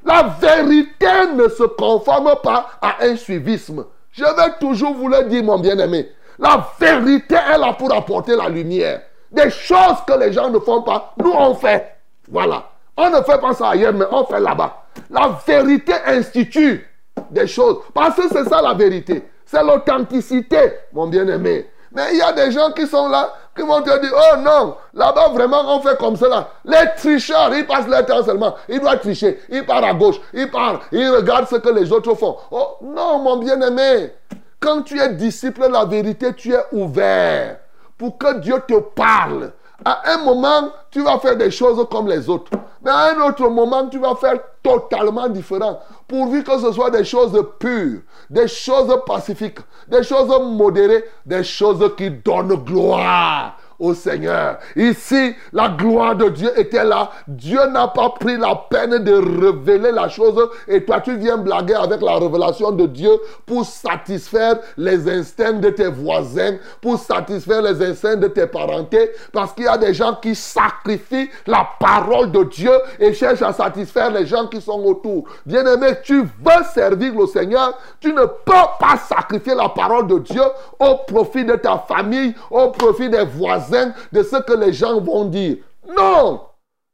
La vérité ne se conforme pas à un suivisme. Je vais toujours vous le dire, mon bien-aimé. La vérité est là pour apporter la lumière. Des choses que les gens ne font pas, nous on fait. Voilà. On ne fait pas ça ailleurs, mais on fait là-bas. La vérité institue des choses. Parce que c'est ça la vérité. C'est l'authenticité, mon bien-aimé. Mais il y a des gens qui sont là, qui vont te dire, oh non, là-bas vraiment on fait comme cela. Les tricheurs, ils passent leur temps seulement. Ils doivent tricher. Ils partent à gauche, ils partent, ils regardent ce que les autres font. Oh non, mon bien-aimé. Quand tu es disciple de la vérité, tu es ouvert pour que Dieu te parle. À un moment, tu vas faire des choses comme les autres. Mais à un autre moment, tu vas faire totalement différent. Pourvu que ce soit des choses pures, des choses pacifiques, des choses modérées, des choses qui donnent gloire au Seigneur. Ici, la gloire de Dieu était là. Dieu n'a pas pris la peine de révéler la chose et toi tu viens blaguer avec la révélation de Dieu pour satisfaire les instincts de tes voisins, pour satisfaire les instincts de tes parentés parce qu'il y a des gens qui sacrifient la parole de Dieu et cherchent à satisfaire les gens qui sont autour. Bien-aimé, tu veux servir le Seigneur, tu ne peux pas sacrifier la parole de Dieu au profit de ta famille, au profit des voisins de ce que les gens vont dire. Non,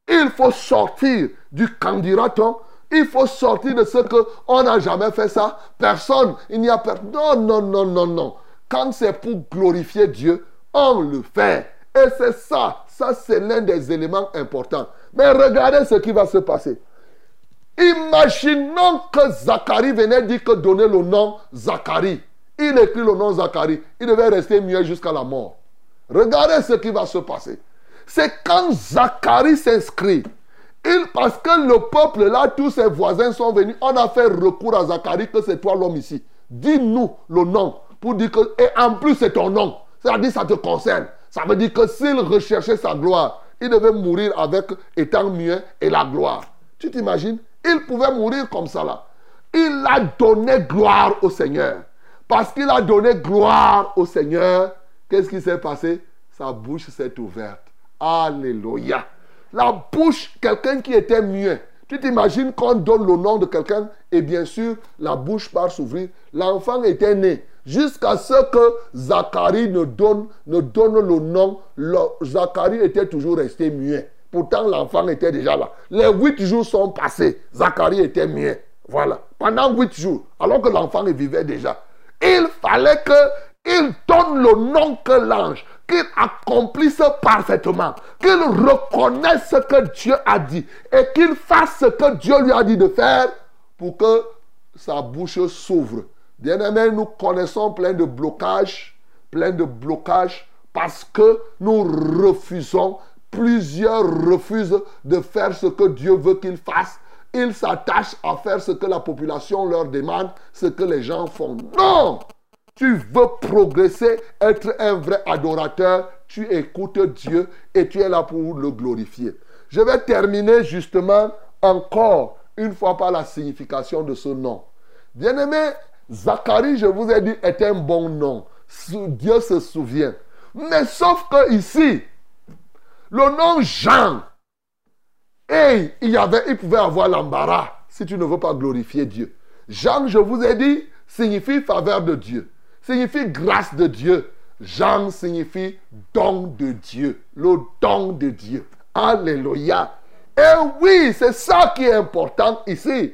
il faut sortir du candidaton. Il faut sortir de ce que on n'a jamais fait ça. Personne, il n'y a personne. Non, non, non, non, non. Quand c'est pour glorifier Dieu, on le fait. Et c'est ça. Ça, c'est l'un des éléments importants. Mais regardez ce qui va se passer. Imaginons que Zacharie venait dire que donner le nom Zacharie. Il écrit le nom Zacharie. Il devait rester muet jusqu'à la mort. Regardez ce qui va se passer. C'est quand Zacharie s'inscrit. Il, parce que le peuple là, tous ses voisins sont venus, on a fait recours à Zacharie que c'est toi l'homme ici. Dis-nous le nom. Pour dire que, et en plus c'est ton nom. C'est-à-dire ça te concerne. Ça veut dire que s'il recherchait sa gloire, il devait mourir avec étant muet et la gloire. Tu t'imagines? Il pouvait mourir comme ça là. Il a donné gloire au Seigneur. Parce qu'il a donné gloire au Seigneur, Qu'est-ce qui s'est passé? Sa bouche s'est ouverte. Alléluia. La bouche, quelqu'un qui était muet. Tu t'imagines qu'on donne le nom de quelqu'un et bien sûr, la bouche part s'ouvrir. L'enfant était né. Jusqu'à ce que Zacharie ne donne, ne donne le nom, Zacharie était toujours resté muet. Pourtant, l'enfant était déjà là. Les huit jours sont passés. Zacharie était muet. Voilà. Pendant huit jours. Alors que l'enfant vivait déjà. Il fallait que il donne le nom que l'ange, qu'il accomplisse parfaitement, qu'il reconnaisse ce que Dieu a dit et qu'il fasse ce que Dieu lui a dit de faire pour que sa bouche s'ouvre. Bien-aimés, nous connaissons plein de blocages, plein de blocages parce que nous refusons, plusieurs refusent de faire ce que Dieu veut qu'ils fassent. Ils s'attachent à faire ce que la population leur demande, ce que les gens font. Non tu veux progresser, être un vrai adorateur, tu écoutes Dieu et tu es là pour le glorifier. Je vais terminer justement encore une fois par la signification de ce nom. Bien-aimé, Zacharie, je vous ai dit, est un bon nom. Dieu se souvient. Mais sauf que ici, Le nom Jean. Il avait, il pouvait avoir l'embarras si tu ne veux pas glorifier Dieu. Jean, je vous ai dit, signifie faveur de Dieu, signifie grâce de Dieu. Jean signifie don de Dieu, le don de Dieu. Alléluia. Et oui, c'est ça qui est important ici.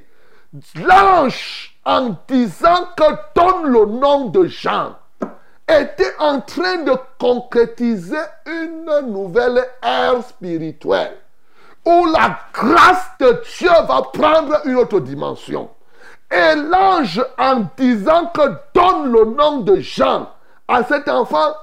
L'ange, en disant que donne le nom de Jean, était en train de concrétiser une nouvelle ère spirituelle où la grâce de Dieu va prendre une autre dimension. Et l'ange, en disant que donne le nom de Jean à cet enfant,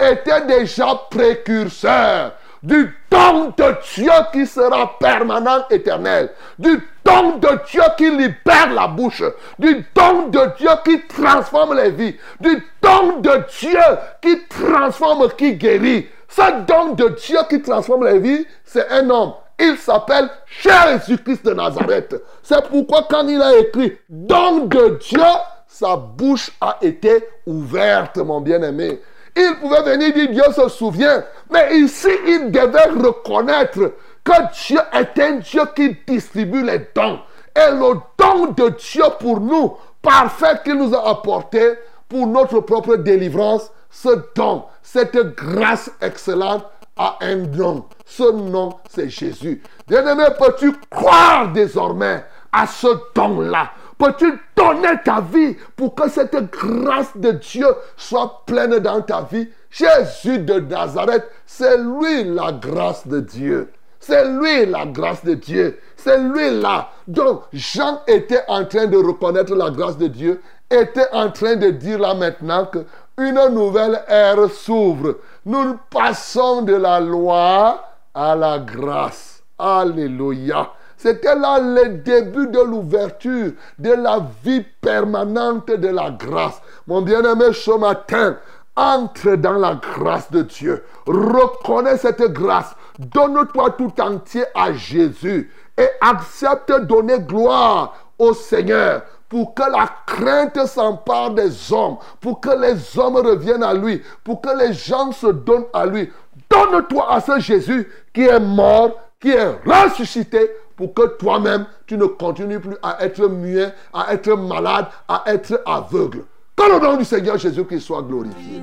était déjà précurseur du don de Dieu qui sera permanent, éternel, du don de Dieu qui libère la bouche, du don de Dieu qui transforme les vies, du don de Dieu qui transforme, qui guérit. Ce don de Dieu qui transforme les vies, c'est un homme. Il s'appelle Jésus-Christ de Nazareth. C'est pourquoi quand il a écrit don de Dieu, sa bouche a été ouverte, mon bien-aimé. Il pouvait venir dire Dieu se souvient. Mais ici, il devait reconnaître que Dieu est un Dieu qui distribue les dons. Et le don de Dieu pour nous, parfait qu'il nous a apporté pour notre propre délivrance, ce don, cette grâce excellente a un nom. Ce nom, c'est Jésus. Bien-aimé, peux-tu croire désormais à ce don-là? Peux-tu donner ta vie pour que cette grâce de Dieu soit pleine dans ta vie? Jésus de Nazareth, c'est lui la grâce de Dieu. C'est lui la grâce de Dieu. C'est lui là. Donc Jean était en train de reconnaître la grâce de Dieu, était en train de dire là maintenant que une nouvelle ère s'ouvre. Nous passons de la loi à la grâce. Alléluia. C'était là le début de l'ouverture de la vie permanente de la grâce. Mon bien-aimé, ce matin, entre dans la grâce de Dieu. Reconnais cette grâce. Donne-toi tout entier à Jésus et accepte de donner gloire au Seigneur pour que la crainte s'empare des hommes, pour que les hommes reviennent à lui, pour que les gens se donnent à lui. Donne-toi à ce Jésus qui est mort, qui est ressuscité, pour que toi-même, tu ne continues plus à être muet, à être malade, à être aveugle. Que le nom du Seigneur Jésus-Christ soit glorifié.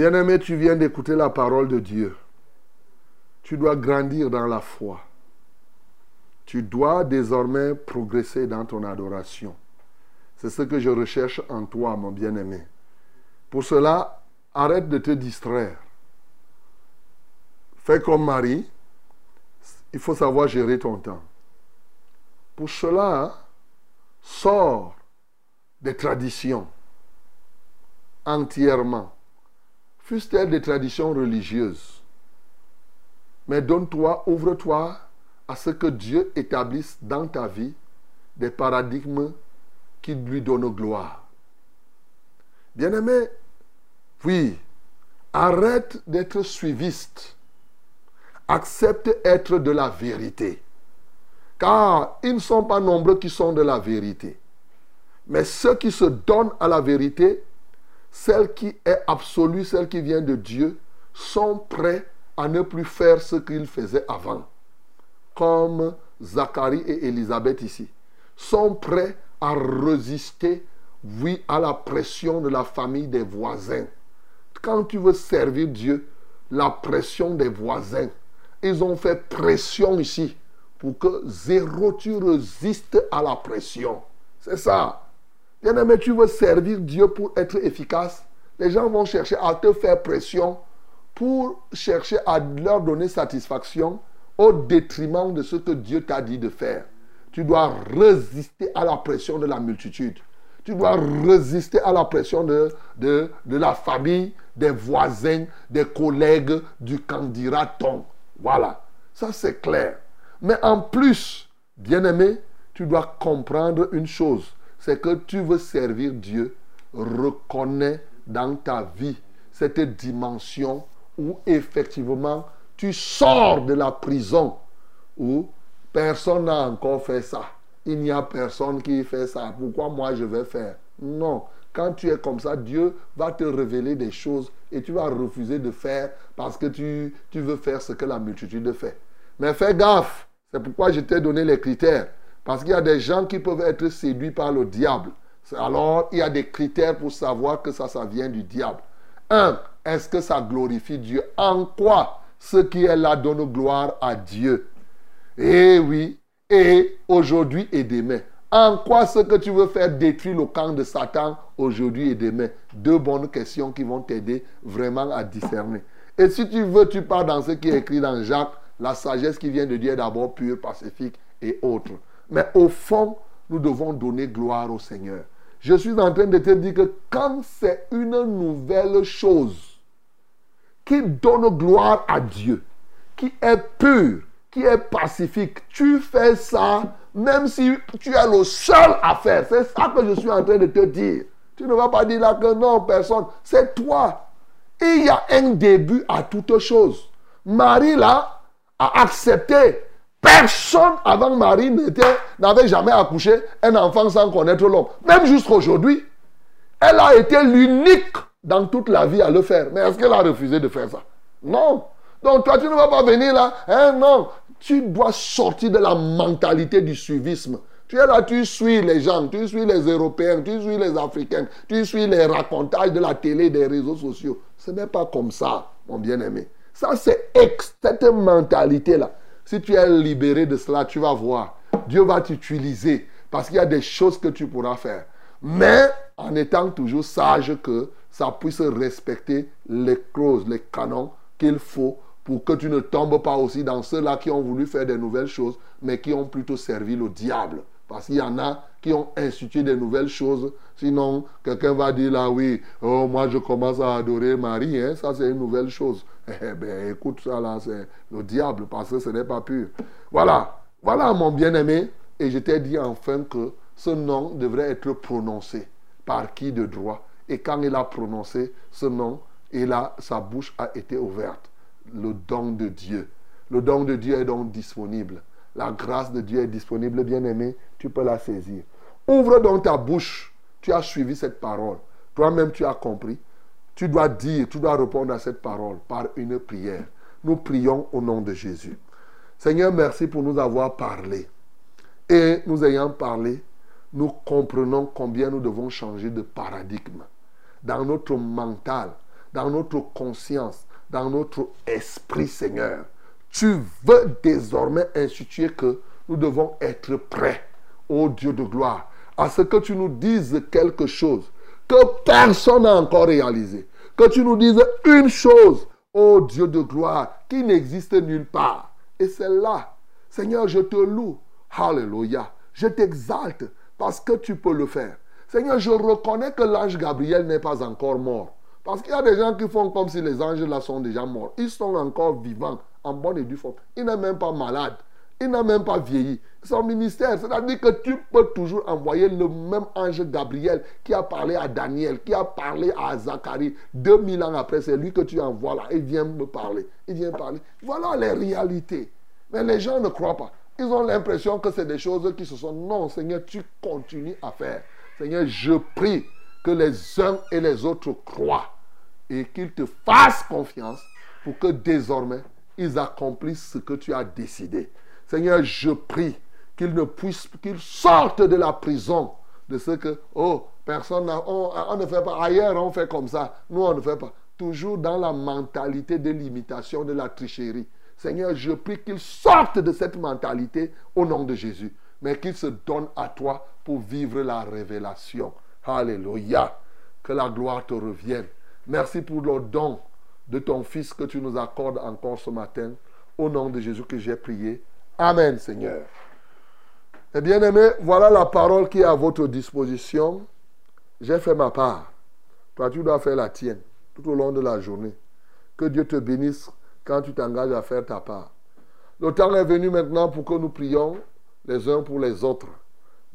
Bien-aimé, tu viens d'écouter la parole de Dieu. Tu dois grandir dans la foi. Tu dois désormais progresser dans ton adoration. C'est ce que je recherche en toi, mon bien-aimé. Pour cela, arrête de te distraire. Fais comme Marie. Il faut savoir gérer ton temps. Pour cela, sors des traditions entièrement fussent-elles des traditions religieuses. Mais donne-toi, ouvre-toi à ce que Dieu établisse dans ta vie des paradigmes qui lui donnent gloire. Bien-aimé, oui, arrête d'être suiviste. Accepte être de la vérité. Car ils ne sont pas nombreux qui sont de la vérité. Mais ceux qui se donnent à la vérité, celle qui est absolue, celle qui vient de Dieu, sont prêts à ne plus faire ce qu'ils faisaient avant. Comme Zacharie et Élisabeth ici. Sont prêts à résister, oui, à la pression de la famille des voisins. Quand tu veux servir Dieu, la pression des voisins. Ils ont fait pression ici pour que zéro, tu résistes à la pression. C'est ça. Bien-aimé, tu veux servir Dieu pour être efficace. Les gens vont chercher à te faire pression pour chercher à leur donner satisfaction au détriment de ce que Dieu t'a dit de faire. Tu dois résister à la pression de la multitude. Tu dois résister à la pression de, la famille, des voisins, des collègues, du candidaton. Voilà. Ça, c'est clair. Mais en plus, bien-aimé, tu dois comprendre une chose. C'est que tu veux servir Dieu. Reconnais dans ta vie cette dimension où effectivement tu sors de la prison où personne n'a encore fait ça. Il n'y a personne qui fait ça. Pourquoi moi je vais faire? Non. Quand tu es comme ça, Dieu va te révéler des choses et tu vas refuser de faire parce que tu, tu veux faire ce que la multitude fait. Mais fais gaffe. C'est pourquoi je t'ai donné les critères. Parce qu'il y a des gens qui peuvent être séduits par le diable. Alors, il y a des critères pour savoir que ça, ça vient du diable. Un, est-ce que ça glorifie Dieu? En quoi ce qui est là donne gloire à Dieu? Eh oui, et aujourd'hui et demain. En quoi ce que tu veux faire détruire le camp de Satan aujourd'hui et demain? Deux bonnes questions qui vont t'aider vraiment à discerner. Et si tu veux, tu pars dans ce qui est écrit dans Jacques, la sagesse qui vient de Dieu est d'abord pure, pacifique et autre. Mais au fond, nous devons donner gloire au Seigneur. Je suis en train de te dire que quand c'est une nouvelle chose qui donne gloire à Dieu, qui est pure, qui est pacifique, tu fais ça même si tu es le seul à faire. C'est ça que je suis en train de te dire. Tu ne vas pas dire là que non, personne. C'est toi. il y a un début à toute chose. Marie, là, a accepté. Personne avant Marie n'avait jamais accouché un enfant sans connaître l'homme. Même jusqu'aujourd'hui, elle a été l'unique dans toute la vie à le faire. Mais est-ce qu'elle a refusé de faire ça? Non. Donc toi, tu ne vas pas venir là. Hein, non. Tu dois sortir de la mentalité du suivisme. Tu es là, tu suis les gens, tu suis les Européens, tu suis les Africains, tu suis les racontages de la télé, des réseaux sociaux. Ce n'est pas comme ça, mon bien-aimé. Ça, c'est cette mentalité-là. Si tu es libéré de cela, tu vas voir. Dieu va t'utiliser parce qu'il y a des choses que tu pourras faire. Mais en étant toujours sage que ça puisse respecter les clauses, les canons qu'il faut pour que tu ne tombes pas aussi dans ceux-là qui ont voulu faire des nouvelles choses, mais qui ont plutôt servi le diable. Parce qu'il y en a qui ont institué des nouvelles choses. Sinon, quelqu'un va dire là, oui, oh, moi je commence à adorer Marie, hein, ça c'est une nouvelle chose. Eh bien, écoute, ça là, c'est le diable, parce que ce n'est pas pur. Voilà, voilà mon bien-aimé. Et je t'ai dit enfin que ce nom devrait être prononcé par qui de droit. Et quand il a prononcé ce nom, et là, sa bouche a été ouverte le don de Dieu. Le don de Dieu est donc disponible. La grâce de Dieu est disponible, bien-aimé, tu peux la saisir. Ouvre donc ta bouche. Tu as suivi cette parole. Toi-même, tu as compris. Tu dois dire, tu dois répondre à cette parole par une prière. Nous prions au nom de Jésus. Seigneur, merci pour nous avoir parlé. Et nous ayant parlé, nous comprenons combien nous devons changer de paradigme dans notre mental, dans notre conscience, dans notre esprit, Seigneur. Tu veux désormais instituer que nous devons être prêts, ô Dieu de gloire, à ce que tu nous dises quelque chose que personne n'a encore réalisé. Que tu nous dises une chose, ô Dieu de gloire, qui n'existe nulle part. Et c'est là, Seigneur, je te loue. Alléluia. Je t'exalte parce que tu peux le faire. Seigneur, je reconnais que l'ange Gabriel n'est pas encore mort. Parce qu'il y a des gens qui font comme si les anges là sont déjà morts. Ils sont encore vivants, en bonne et due forme. Il n'est même pas malade. Il n'a même pas vieilli. Son ministère, c'est-à-dire que tu peux toujours envoyer le même ange Gabriel qui a parlé à Daniel, qui a parlé à Zacharie. 2000 ans après, c'est lui que tu envoies là. Il vient me parler. Il vient parler. Voilà les réalités. Mais les gens ne croient pas. Ils ont l'impression que c'est des choses qui se sont. Non, Seigneur, tu continues à faire. Seigneur, je prie que les uns et les autres croient et qu'ils te fassent confiance pour que désormais ils accomplissent ce que tu as décidé. Seigneur, je prie qu'ils ne puissent, qu'ils sortent de la prison de ce que, oh, personne, on, on ne fait pas, ailleurs on fait comme ça, nous on ne fait pas. Toujours dans la mentalité de l'imitation, de la tricherie. Seigneur, je prie qu'ils sortent de cette mentalité au nom de Jésus, mais qu'ils se donnent à toi pour vivre la révélation. Alléluia. Que la gloire te revienne. Merci pour le don de ton Fils que tu nous accordes encore ce matin. Au nom de Jésus que j'ai prié. Amen, Seigneur. Et bien aimé, voilà la parole qui est à votre disposition. J'ai fait ma part. Toi, tu dois faire la tienne tout au long de la journée. Que Dieu te bénisse quand tu t'engages à faire ta part. Le temps est venu maintenant pour que nous prions les uns pour les autres.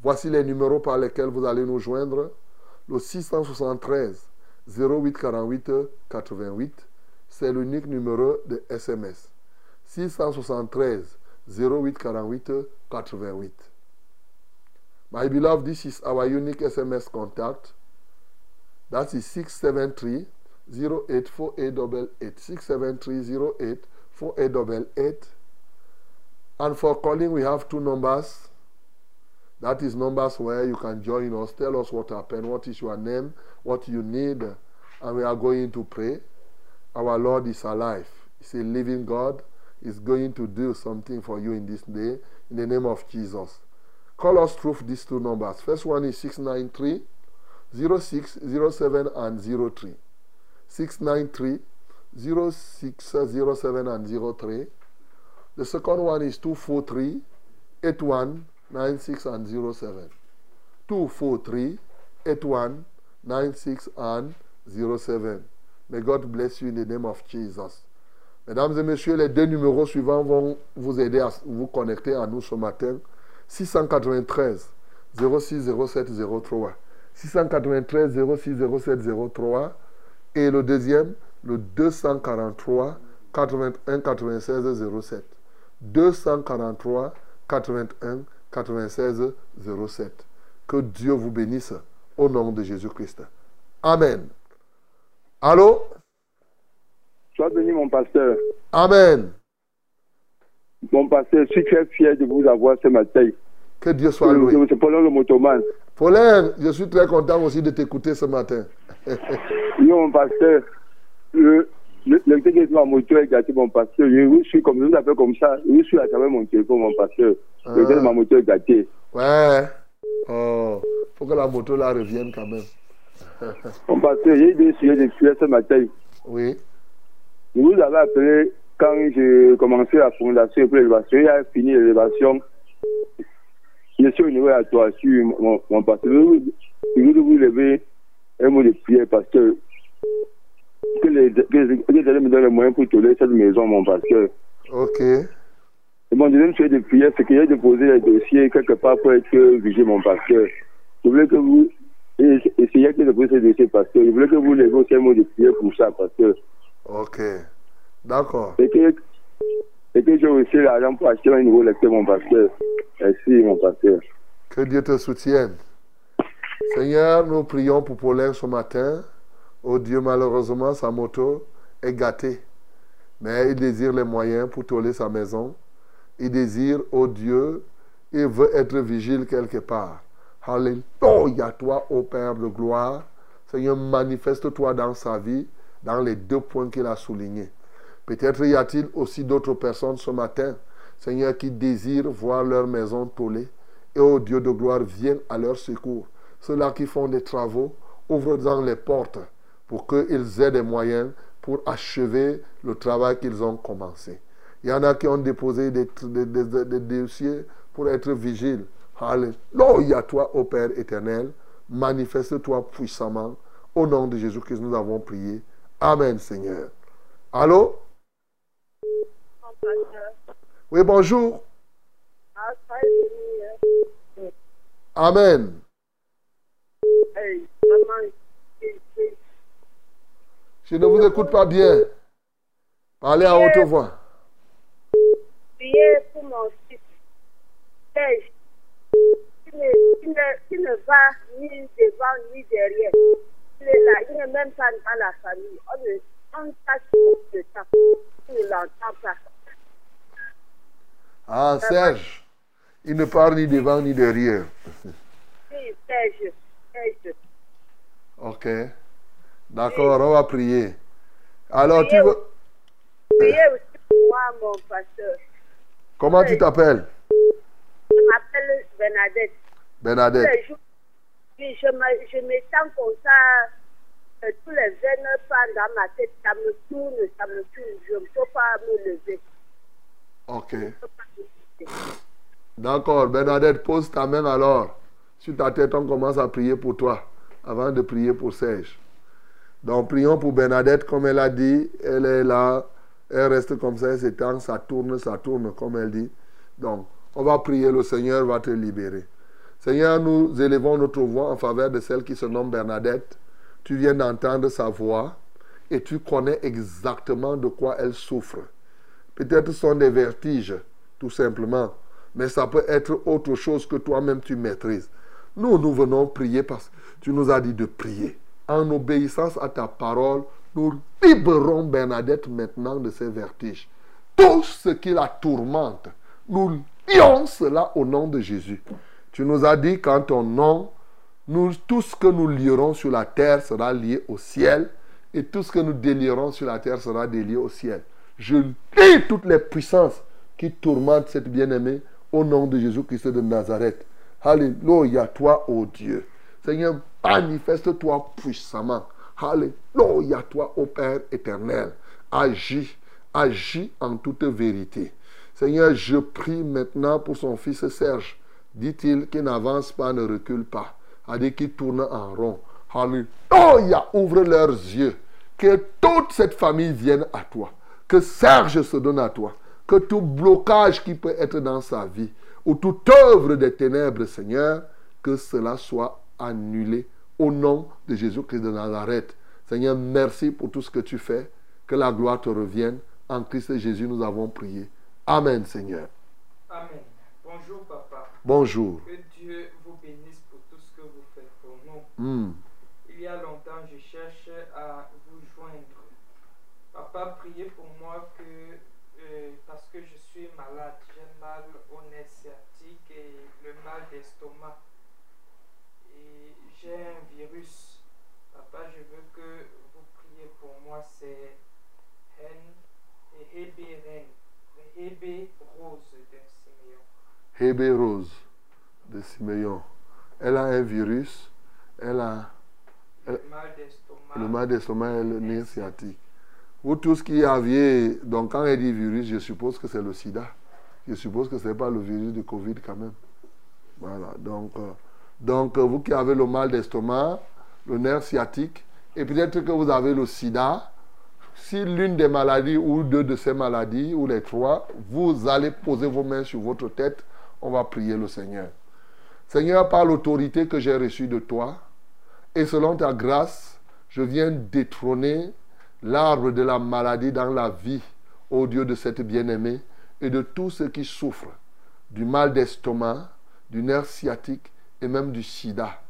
Voici les numéros par lesquels vous allez nous joindre. Le 673 0848 88, c'est l'unique numéro de SMS. 673 0848 88. My beloved, this is our unique SMS contact. That is 673 084888. 673 084888. And for calling, we have two numbers. That is numbers where you can join us. Tell us what happened, what is your name, what you need, and we are going to pray. Our Lord is alive. He's a living God. He's going to do something for you in this day in the name of Jesus. Call us through these two numbers. First one is 693 06 07 and 03. 693 06 07 and 03. The second one is 243 81 96 and 07. 243 81 96 and 07. May God bless you in the name of Jesus. Mesdames et messieurs, les deux numéros suivants vont vous aider à vous connecter à nous ce matin. 693 06 07 03. 693 06 07 03. Et le deuxième, le 243 81 96 07. 243 81 96 07. Que Dieu vous bénisse au nom de Jésus-Christ. Amen. Allô? Sois béni, mon pasteur. Amen. Mon pasteur, je suis très fier de vous avoir ce matin. Que Dieu soit loué. C'est Paulin le motoman. Paulin, je suis très content aussi de t'écouter ce matin. *laughs* Non, mon pasteur, le, le, le fait que ma moto est gâtée, mon pasteur, je vous suis comme, je vous appelle comme ça, je vous suis à travers mon téléphone, mon pasteur. Le fait que ma moto est gâtée. Ouais. Oh, faut que la moto là revienne quand même. Mon pasteur, j'ai eu des sujets de ce matin. Oui. Vous avais appelé quand j'ai commencé la fondation pour l'élévation. Il a fini l'élévation. Je suis au niveau à toi, sur mon, mon pasteur. Je veux vous lever un mot de prière parce que que les que les me donner les moyens pour tolérer cette maison, mon pasteur. Ok. Et mon deuxième sujet de prière, c'est que j'ai déposé les dossiers quelque part pour être vigé, mon pasteur. Je voulais que vous essayez de déposer ces dossiers, pasteur. Je voulais que vous levez aussi un mot de prière pour ça, pasteur. Ok. D'accord. Et que, et que j'ai aussi l'argent pour acheter un nouveau lecteur, mon pasteur. Merci, mon pasteur. Que Dieu te soutienne. Seigneur, nous prions pour Paulin ce matin. Oh Dieu, malheureusement, sa moto est gâtée. Mais il désire les moyens pour toller sa maison. Il désire, oh Dieu, il veut être vigile quelque part. Alléluia, toi, ô Père de gloire. Seigneur, manifeste-toi dans sa vie, dans les deux points qu'il a soulignés. Peut-être y a-t-il aussi d'autres personnes ce matin, Seigneur, qui désirent voir leur maison tollée. Et ô Dieu de gloire, viens à leur secours. Ceux-là qui font des travaux, ouvre dans les portes pour qu'ils aient des moyens pour achever le travail qu'ils ont commencé. Il y en a qui ont déposé des dossiers pour être vigiles. Alléluia, toi, ô Père éternel, manifeste-toi puissamment. Au nom de Jésus-Christ, nous avons prié. Amen, Seigneur. Allô? Oui, bonjour. Amen. Je ne vous écoute pas bien. Parlez à haute voix. prier pour mon fils. Qui ne, va ni devant ni derrière. Il est là, il n'est même pas dans la famille. On ne on passe le temps. Il ne l'entend pas. Ah, Serge. Il ne part ni devant ni derrière. Oui, Serge, Serge. Ok. D'accord, on va prier. Alors, tu veux... Priez aussi pour moi, mon pasteur. Comment tu t'appelles? Je m'appelle Bernadette. Bernadette. Tous les jours, oui, je me, je me sens comme ça. euh, tous les veines passent dans ma tête. Ça me tourne, ça me tourne. Je ne peux pas me lever. Ok. D'accord, Bernadette, pose ta main alors. Sur ta tête, on commence à prier pour toi avant de prier pour Serge. Donc, prions pour Bernadette, comme elle a dit. Elle est là, elle reste comme ça, elle s'étend, ça tourne, ça tourne, comme elle dit. Donc, on va prier, le Seigneur va te libérer. Seigneur, nous élevons notre voix en faveur de celle qui se nomme Bernadette. Tu viens d'entendre sa voix et tu connais exactement de quoi elle souffre. Peut-être sont des vertiges, tout simplement, mais ça peut être autre chose que toi-même tu maîtrises. Nous, nous venons prier parce que tu nous as dit de prier. En obéissance à ta parole, nous libérons Bernadette maintenant de ses vertiges. Tout ce qui la tourmente, nous lions cela au nom de Jésus. Tu nous as dit qu'en ton nom, nous, tout ce que nous lierons sur la terre sera lié au ciel et tout ce que nous délierons sur la terre sera délié au ciel. Je lis toutes les puissances qui tourmentent cette bien-aimée au nom de Jésus-Christ de Nazareth. Alléluia, toi, ô Dieu. Seigneur, manifeste-toi puissamment. Alléluia, toi, ô Père éternel. Agis, agis en toute vérité. Seigneur, je prie maintenant pour son fils Serge. Dit-il qu'il n'avance pas, ne recule pas. A dit qu'il tourne en rond. Alléluia, ouvre leurs yeux. Que toute cette famille vienne à toi. Que Serge se donne à toi. Que tout blocage qui peut être dans sa vie, ou toute œuvre des ténèbres, Seigneur, que cela soit annulé au nom de Jésus-Christ de Nazareth. Seigneur, merci pour tout ce que tu fais. Que la gloire te revienne. En Christ Jésus, nous avons prié. Amen, Seigneur. Amen. Bonjour, papa. Bonjour. Que Dieu vous bénisse pour tout ce que vous faites pour nous. Hmm. Il y a longtemps, je cherche à vous joindre. Papa, priez pour moi que, euh, parce que je suis malade, j'ai mal au nerf sciatique et le mal d'estomac. Et j'ai un virus. Papa, je veux que vous priez pour moi. C'est Hen et Hébé Ren. Hébé Rose de Simeon. Hébé Rose de Simeon. Elle a un virus. Elle a Le mal d'estomac. le mal d'estomac et le nerf sciatique. Vous tous qui aviez, donc quand elle dit virus, je suppose que c'est le sida. Je suppose que ce n'est pas le virus du Covid quand même. Voilà, donc, euh, donc euh, vous qui avez le mal d'estomac, le nerf sciatique, et peut-être que vous avez le sida, si l'une des maladies ou deux de ces maladies, ou les trois, vous allez poser vos mains sur votre tête, on va prier le Seigneur. Seigneur, par l'autorité que j'ai reçue de toi, et selon ta grâce, je viens détrôner l'arbre de la maladie dans la vie, ô Dieu de cette bien-aimée, et de tous ceux qui souffrent du mal d'estomac, du nerf sciatique et même du sida.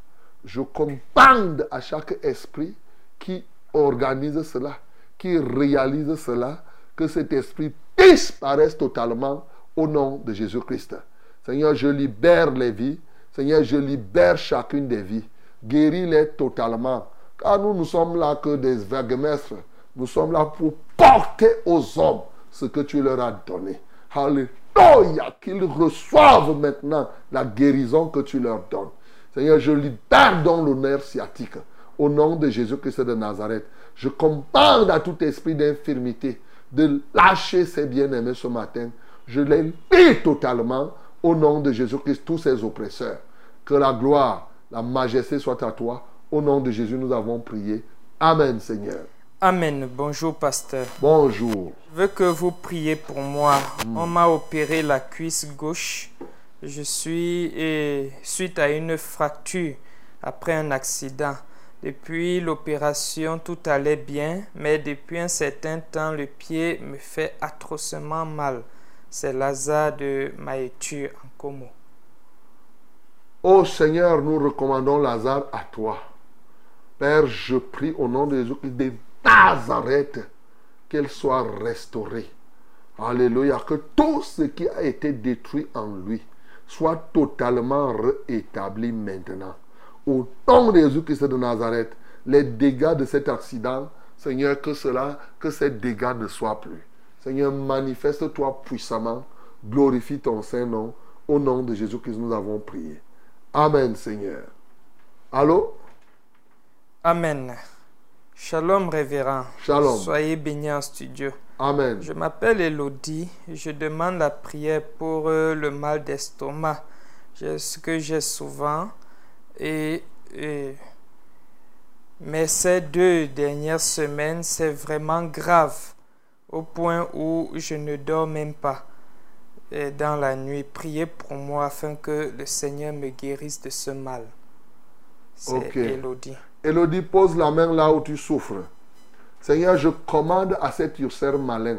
Je commande à chaque esprit qui organise cela, qui réalise cela, que cet esprit disparaisse totalement au nom de Jésus-Christ. Seigneur, je libère les vies. Seigneur, je libère chacune des vies. Guéris-les totalement. Car nous ne sommes là que des vaguemestres. Nous sommes là pour porter aux hommes ce que tu leur as donné. Alléluia. Qu'ils reçoivent maintenant la guérison que tu leur donnes. Seigneur, je libère dans l'honneur sciatique. Au nom de Jésus-Christ de Nazareth. Je commande à tout esprit d'infirmité de lâcher ses bien-aimés ce matin. Je les lis totalement au nom de Jésus-Christ, tous ces oppresseurs. Que la gloire, la majesté soit à toi. Au nom de Jésus, nous avons prié. Amen, Seigneur. Amen. Bonjour, pasteur. Bonjour. Je veux que vous priez pour moi. On m'a opéré la cuisse gauche. Je suis suite à une fracture après un accident. Depuis l'opération, tout allait bien, mais depuis un certain temps, le pied me fait atrocement mal. C'est Lazare de Maétu en Como. Ô Seigneur, nous recommandons Lazare à toi. Père, je prie au nom de de Nazareth qu'elle soit restaurée. Alléluia. Que tout ce qui a été détruit en lui soit totalement rétabli maintenant. Au nom de Jésus-Christ de Nazareth, les dégâts de cet accident, Seigneur, que cela, que ces dégâts ne soient plus. Seigneur, manifeste-toi puissamment, glorifie ton Saint-Nom. Au nom de Jésus-Christ, nous avons prié. Amen, Seigneur. Allô? Amen. Shalom, révérend. Shalom. Soyez bénis en studio. Amen. Je m'appelle Elodie. Je demande la prière pour euh, le mal d'estomac. Ce que j'ai souvent. Et, et- mais ces deux dernières semaines, c'est vraiment grave. Au point où je ne dors même pas euh, dans la nuit. Priez pour moi afin que le Seigneur me guérisse de ce mal. C'est. Elodie. Elodie, pose la main là où tu souffres. Seigneur, je commande à cet ulcère malin.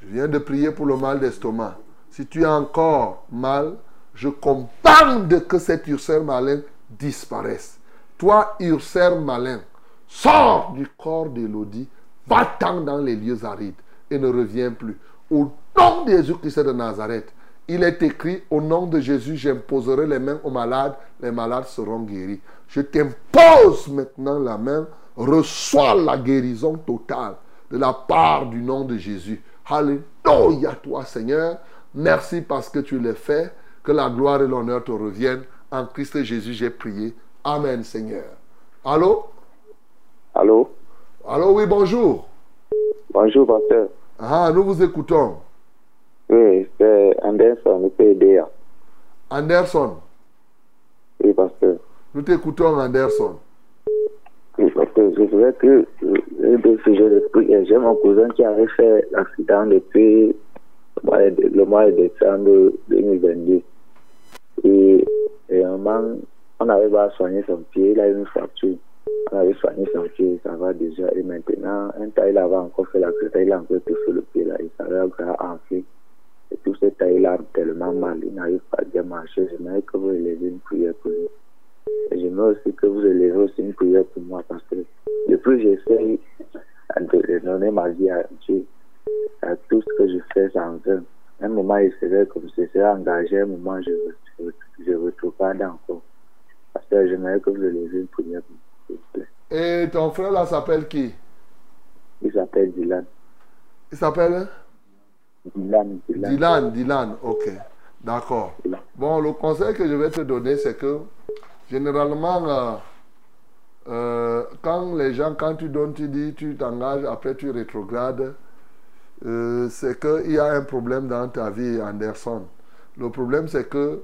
Je viens de prier pour le mal d'estomac. Si tu as encore mal, je commande que cet ulcère malin disparaisse. Toi, ulcère malin, sors du corps d'Élodie, va-t'en dans les lieux arides et ne reviens plus. Au nom de Jésus-Christ de Nazareth, il est écrit, au nom de Jésus, j'imposerai les mains aux malades, les malades seront guéris. Je t'impose maintenant la main, reçois la guérison totale de la part du nom de Jésus. Alléluia toi Seigneur. Merci parce que tu l'as fait. Que la gloire et l'honneur te reviennent. En Christ Jésus, j'ai prié. Amen Seigneur. Allô? Allô? Allô, oui, bonjour. Bonjour, pasteur. Ah, nous vous écoutons. Oui, c'est Anderson, le PDA. Anderson, Oui, pasteur. nous t'écoutons Anderson. Oui, pasteur, je voudrais que euh, deux sujets de. J'ai mon cousin qui avait fait l'accident depuis le mois de- le décembre 2022. Et, moment, on n'avait pas soigné son pied, il a eu une fracture. On avait soigné son pied, ça va déjà. Et maintenant, un temps, il avait encore fait l'accident, il a encore touché le pied là, et ça encore enflé. Et tout ce temps, il a tellement mal, il n'arrive pas à bien marcher. J'aimerais que vous élevez une prière pour lui. Et j'aimerais aussi que vous élevez aussi une prière pour moi parce que depuis que j'essaie de donner ma vie à Dieu, à tout ce que je fais, c'est en vain. Un moment, il serait comme si c'était engagé, un moment, je ne je, retrouve pas encore. Parce que j'aimerais que vous élevez une prière pour moi, s'il vous plaît. Et ton frère là s'appelle qui? Il s'appelle Dylan. Il s'appelle? Dylan, Dylan. Dylan. Dylan, ok. D'accord. Bon, le conseil que je vais te donner, c'est que généralement, euh, euh, quand les gens, quand tu donnes, tu dis, tu t'engages, après tu rétrogrades, euh, c'est qu'il y a un problème dans ta vie, Anderson. Le problème, c'est que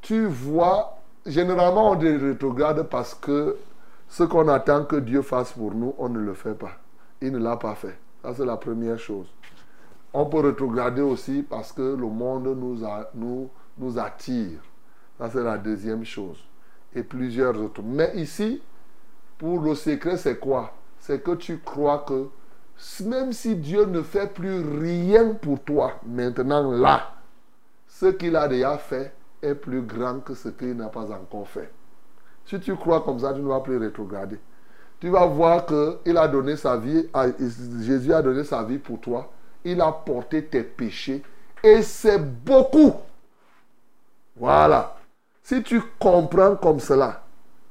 tu vois, généralement, on rétrograde parce que ce qu'on attend que Dieu fasse pour nous, on ne le fait pas. Il ne l'a pas fait. Ça, c'est la première chose. On peut rétrograder aussi parce que le monde nous, nous, nous attire. Ça, c'est la deuxième chose. Et plusieurs autres. Mais ici, pour le secret, c'est quoi? C'est que tu crois que même si Dieu ne fait plus rien pour toi, maintenant là, ce qu'il a déjà fait est plus grand que ce qu'il n'a pas encore fait. Si tu crois comme ça, tu ne vas plus rétrograder. Tu vas voir qu'il a donné sa vie, Jésus a donné sa vie pour toi. Il a porté tes péchés. Et c'est beaucoup. Voilà. Si tu comprends comme cela,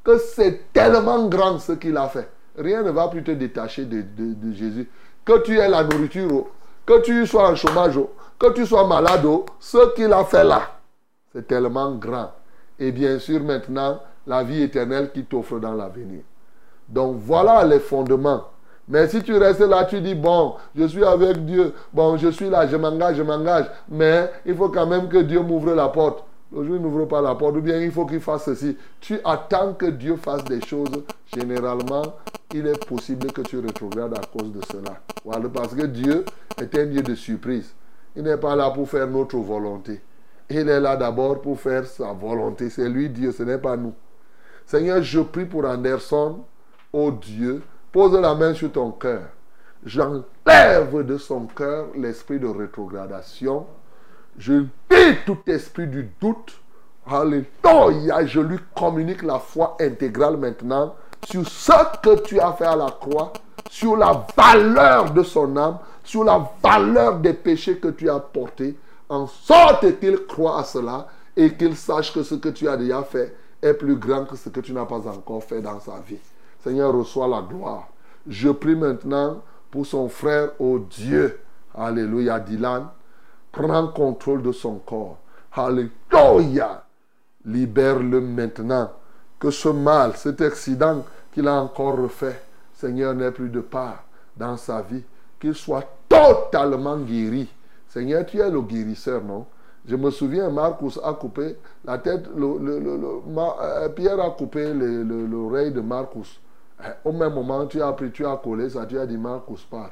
que c'est tellement grand ce qu'il a fait, rien ne va plus te détacher de, Jésus. Que tu aies la nourriture, que tu sois en chômage, que tu sois malade, ce qu'il a fait là, c'est tellement grand. Et bien sûr, maintenant, la vie éternelle qui t'offre dans l'avenir. Donc voilà les fondements. Mais si tu restes là, tu dis, bon, je suis avec Dieu, bon, je suis là, je m'engage, je m'engage, mais il faut quand même que Dieu m'ouvre la porte. Le jour, il n'ouvre pas la porte, ou bien il faut qu'il fasse ceci. Tu attends que Dieu fasse des choses. Généralement, il est possible que tu rétrogrades à cause de cela. Voilà, parce que Dieu est un Dieu de surprise. Il n'est pas là pour faire notre volonté. Il est là d'abord pour faire sa volonté. C'est lui Dieu, ce n'est pas nous. Seigneur, je prie pour Anderson, oh Dieu, pose la main sur ton cœur. J'enlève de son cœur l'esprit de rétrogradation. Je dis tout esprit du doute. Je lui communique la foi intégrale maintenant sur ce que tu as fait à la croix, sur la valeur de son âme, sur la valeur des péchés que tu as portés, en sorte qu'il croit à cela et qu'il sache que ce que tu as déjà fait est plus grand que ce que tu n'as pas encore fait dans sa vie. Seigneur, reçois la gloire. Je prie maintenant pour son frère, oh Dieu. Alléluia, Dylan. Prends contrôle de son corps. Alléluia. Libère-le maintenant. Que ce mal, cet accident qu'il a encore refait, Seigneur, n'ait plus de part dans sa vie. qu'il soit totalement guéri. Seigneur, tu es le guérisseur, non? Je me souviens, Marcus a coupé la tête, euh, Pierre a coupé le- le- l'oreille de Marcus. Au même moment, tu as pris, tu as collé ça, tu as dit.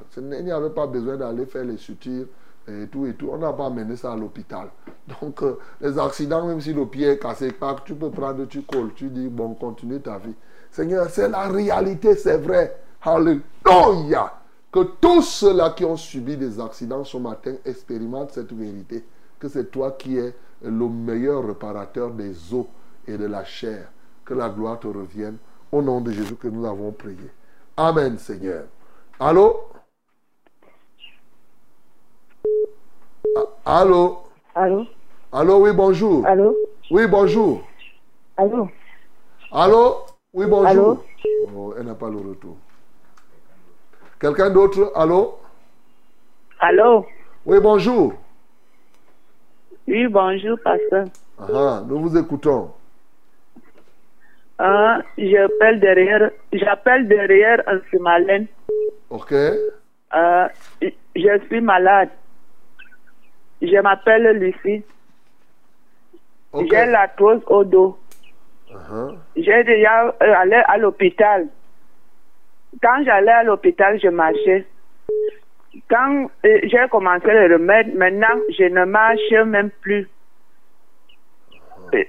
Ce n'est- Il n'y avait pas besoin d'aller faire les sutures et tout et tout. On n'a pas amené ça à l'hôpital. *laughs* Donc, euh, les accidents, même si le pied est cassé, tu peux prendre, tu colles, tu dis, bon, continue ta vie. Seigneur, c'est la réalité, c'est vrai. Alléluia. Que tous ceux-là qui ont subi des accidents ce matin expérimentent cette vérité. Que c'est toi qui es le meilleur réparateur des os et de la chair. Que la gloire te revienne. Au nom de Jésus que nous avons prié. Amen, Seigneur. Allô? Ah, Allô? Allô? Allô, oui, bonjour. Allô? Oui, bonjour. Allô? Allô? Oui, bonjour. Allô? Oh, elle n'a pas le retour. Quelqu'un d'autre? Allô? Allô? Oui, bonjour. Oui, bonjour, pasteur. Ah, nous vous écoutons. Ah, j'appelle derrière, j'appelle derrière un Simalène. OK? Ah, je suis malade. Je m'appelle Lucie. OK. J'ai l'arthrose au dos. Ah, J'ai déjà euh, allé à l'hôpital. Quand j'allais à l'hôpital, je marchais. Quand euh, j'ai commencé le remède, maintenant, je ne marche même plus. Euh,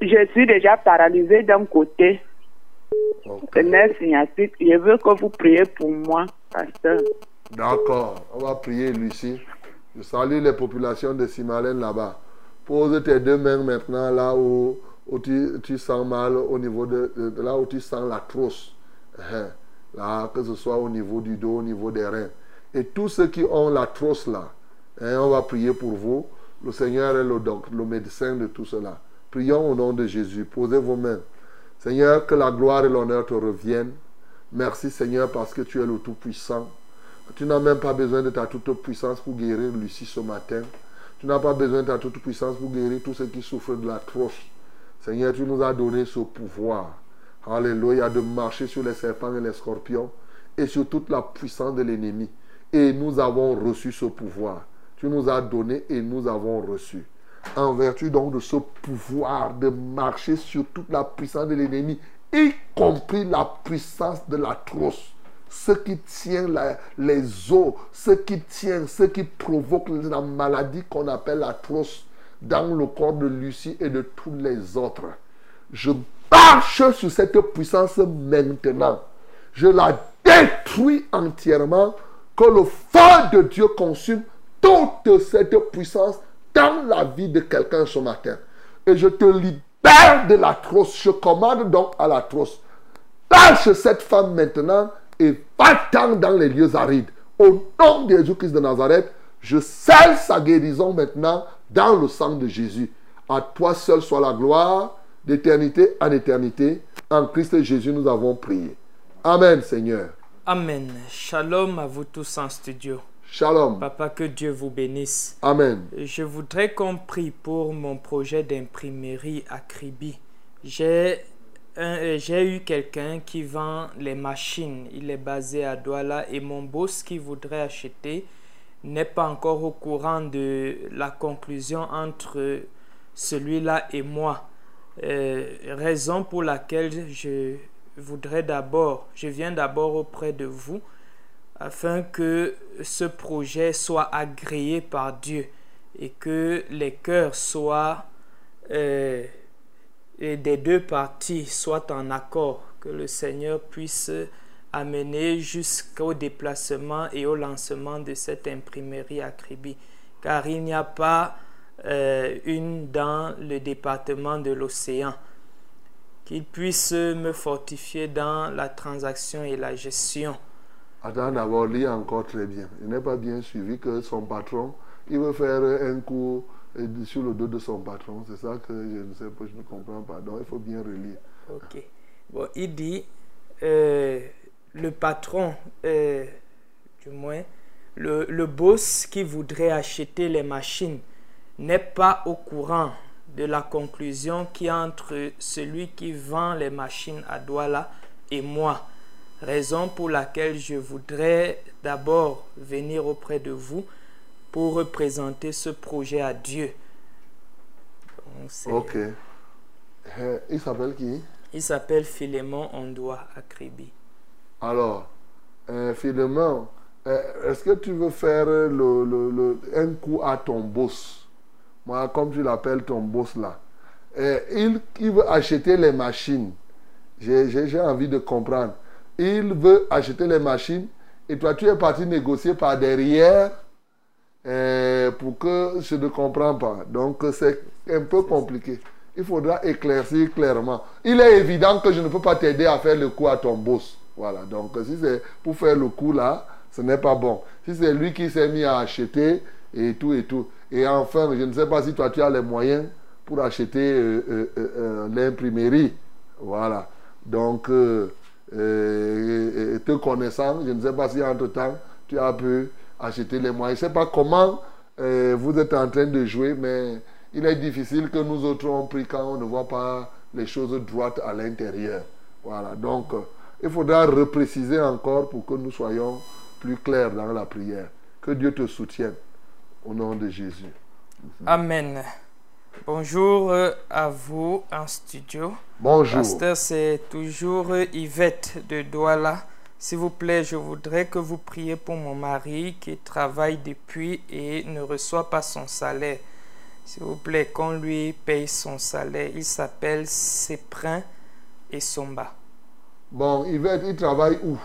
Je suis déjà paralysée d'un côté. OK. Le nerf sciatique. Je veux que vous priez pour moi, pasteur. D'accord. On va prier, Lucie. Je salue les populations de Simalène là-bas. Pose tes deux mains maintenant là où, où tu, tu sens mal, au niveau de, là où tu sens la trousse. Hein. Là, que ce soit au niveau du dos, au niveau des reins. Et tous ceux qui ont la trousse là, hein, on va prier pour vous. Le Seigneur est le, doc- le médecin de tout cela. Prions au nom de Jésus. Posez vos mains. Seigneur, que la gloire et l'honneur te reviennent. Merci Seigneur parce que tu es le Tout-Puissant. Tu n'as même pas besoin de ta toute puissance pour guérir Lucie ce matin. Tu n'as pas besoin de ta toute puissance pour guérir tous ceux qui souffrent de la trousse. Seigneur, tu nous as donné ce pouvoir. Alléluia, de marcher sur les serpents et les scorpions et sur toute la puissance de l'ennemi. Et nous avons reçu ce pouvoir. Tu nous as donné et nous avons reçu. En vertu donc de ce pouvoir de marcher sur toute la puissance de l'ennemi, y compris la puissance de la trousse ce qui tient les os, ce qui tient, ce qui provoque la maladie qu'on appelle la dans le corps de Lucie et de tous les autres. Je marche sur cette puissance maintenant. Je la détruis entièrement. Que le feu de Dieu consume toute cette puissance dans la vie de quelqu'un ce matin. Et je te libère de la trousse. Je commande donc à la trousse. Lâche cette femme maintenant et va-t'en dans les lieux arides. Au nom de Jésus-Christ de Nazareth, je scelle sa guérison maintenant dans le sang de Jésus. À toi seul soit la gloire, d'éternité en éternité. En Christ Jésus, nous avons prié. Amen, Seigneur. Amen. Shalom à vous tous en studio. Shalom. Papa, que Dieu vous bénisse. Amen. Je voudrais qu'on prie pour mon projet d'imprimerie à Kribi. J'ai euh, j'ai eu quelqu'un qui vend les machines. Il est basé à Douala et mon boss qui voudrait acheter n'est pas encore au courant de la conclusion entre celui-là et moi. Euh, raison pour laquelle je voudrais d'abord, je viens d'abord auprès de vous afin que ce projet soit agréé par Dieu et que les cœurs soient euh, et des deux parties soient en accord, que le Seigneur puisse amener jusqu'au déplacement et au lancement de cette imprimerie à Kribi. Car il n'y a pas euh, une dans le département de l'océan. Qu'il puisse me fortifier dans la transaction et la gestion. Attends d'abord, lis encore très bien. Il n'est pas bien suivi que son patron, il veut faire un coup euh, sur le dos de son patron. C'est ça que je ne sais pas, je ne comprends pas. Donc il faut bien relire. Ok. Bon, il dit, euh, le patron, euh, du moins, le, le boss qui voudrait acheter les machines n'est pas au courant de la conclusion qui entre celui qui vend les machines à Douala et moi. Raison pour laquelle je voudrais d'abord venir auprès de vous pour représenter ce projet à Dieu. Donc, Ok. Euh, Il s'appelle qui? Il s'appelle Philémon Ondoa Akribi. Alors, euh, Philemon, euh, est-ce que tu veux faire le, le- le- un coup à ton boss? Moi, comme tu l'appelles ton boss là. Euh, il, il veut acheter les machines. J'ai envie de comprendre. Il veut acheter les machines et toi, tu es parti négocier par derrière euh, pour que je ne comprends pas. Donc, c'est un peu compliqué. Il faudra éclaircir clairement. Il est évident que je ne peux pas t'aider à faire le coup à ton boss. Voilà. Donc, si c'est pour faire le coup là, ce n'est pas bon. Si c'est lui qui s'est mis à acheter et tout et tout. Et enfin, je ne sais pas si toi tu as les moyens pour acheter euh, euh, euh, euh, l'imprimerie. Voilà. Donc, euh, euh, te connaissant, je ne sais pas si entre-temps, tu as pu acheter les moyens. Je ne sais pas comment euh, vous êtes en train de jouer, mais il est difficile que nous autres on prie quand on ne voit pas les choses droites à l'intérieur. Voilà. Donc, euh, il faudra repréciser encore pour que nous soyons plus clairs dans la prière. Que Dieu te soutienne. Au nom de Jésus. Amen. Bonjour euh, à vous en studio. Bonjour. Pasteur, c'est toujours euh, Yvette de Douala. S'il vous plaît, je voudrais que vous priez pour mon mari qui travaille depuis et ne reçoit pas son salaire. S'il vous plaît, qu'on lui paye son salaire. Il s'appelle Seprin et Somba. Bon, Yvette, il travaille où?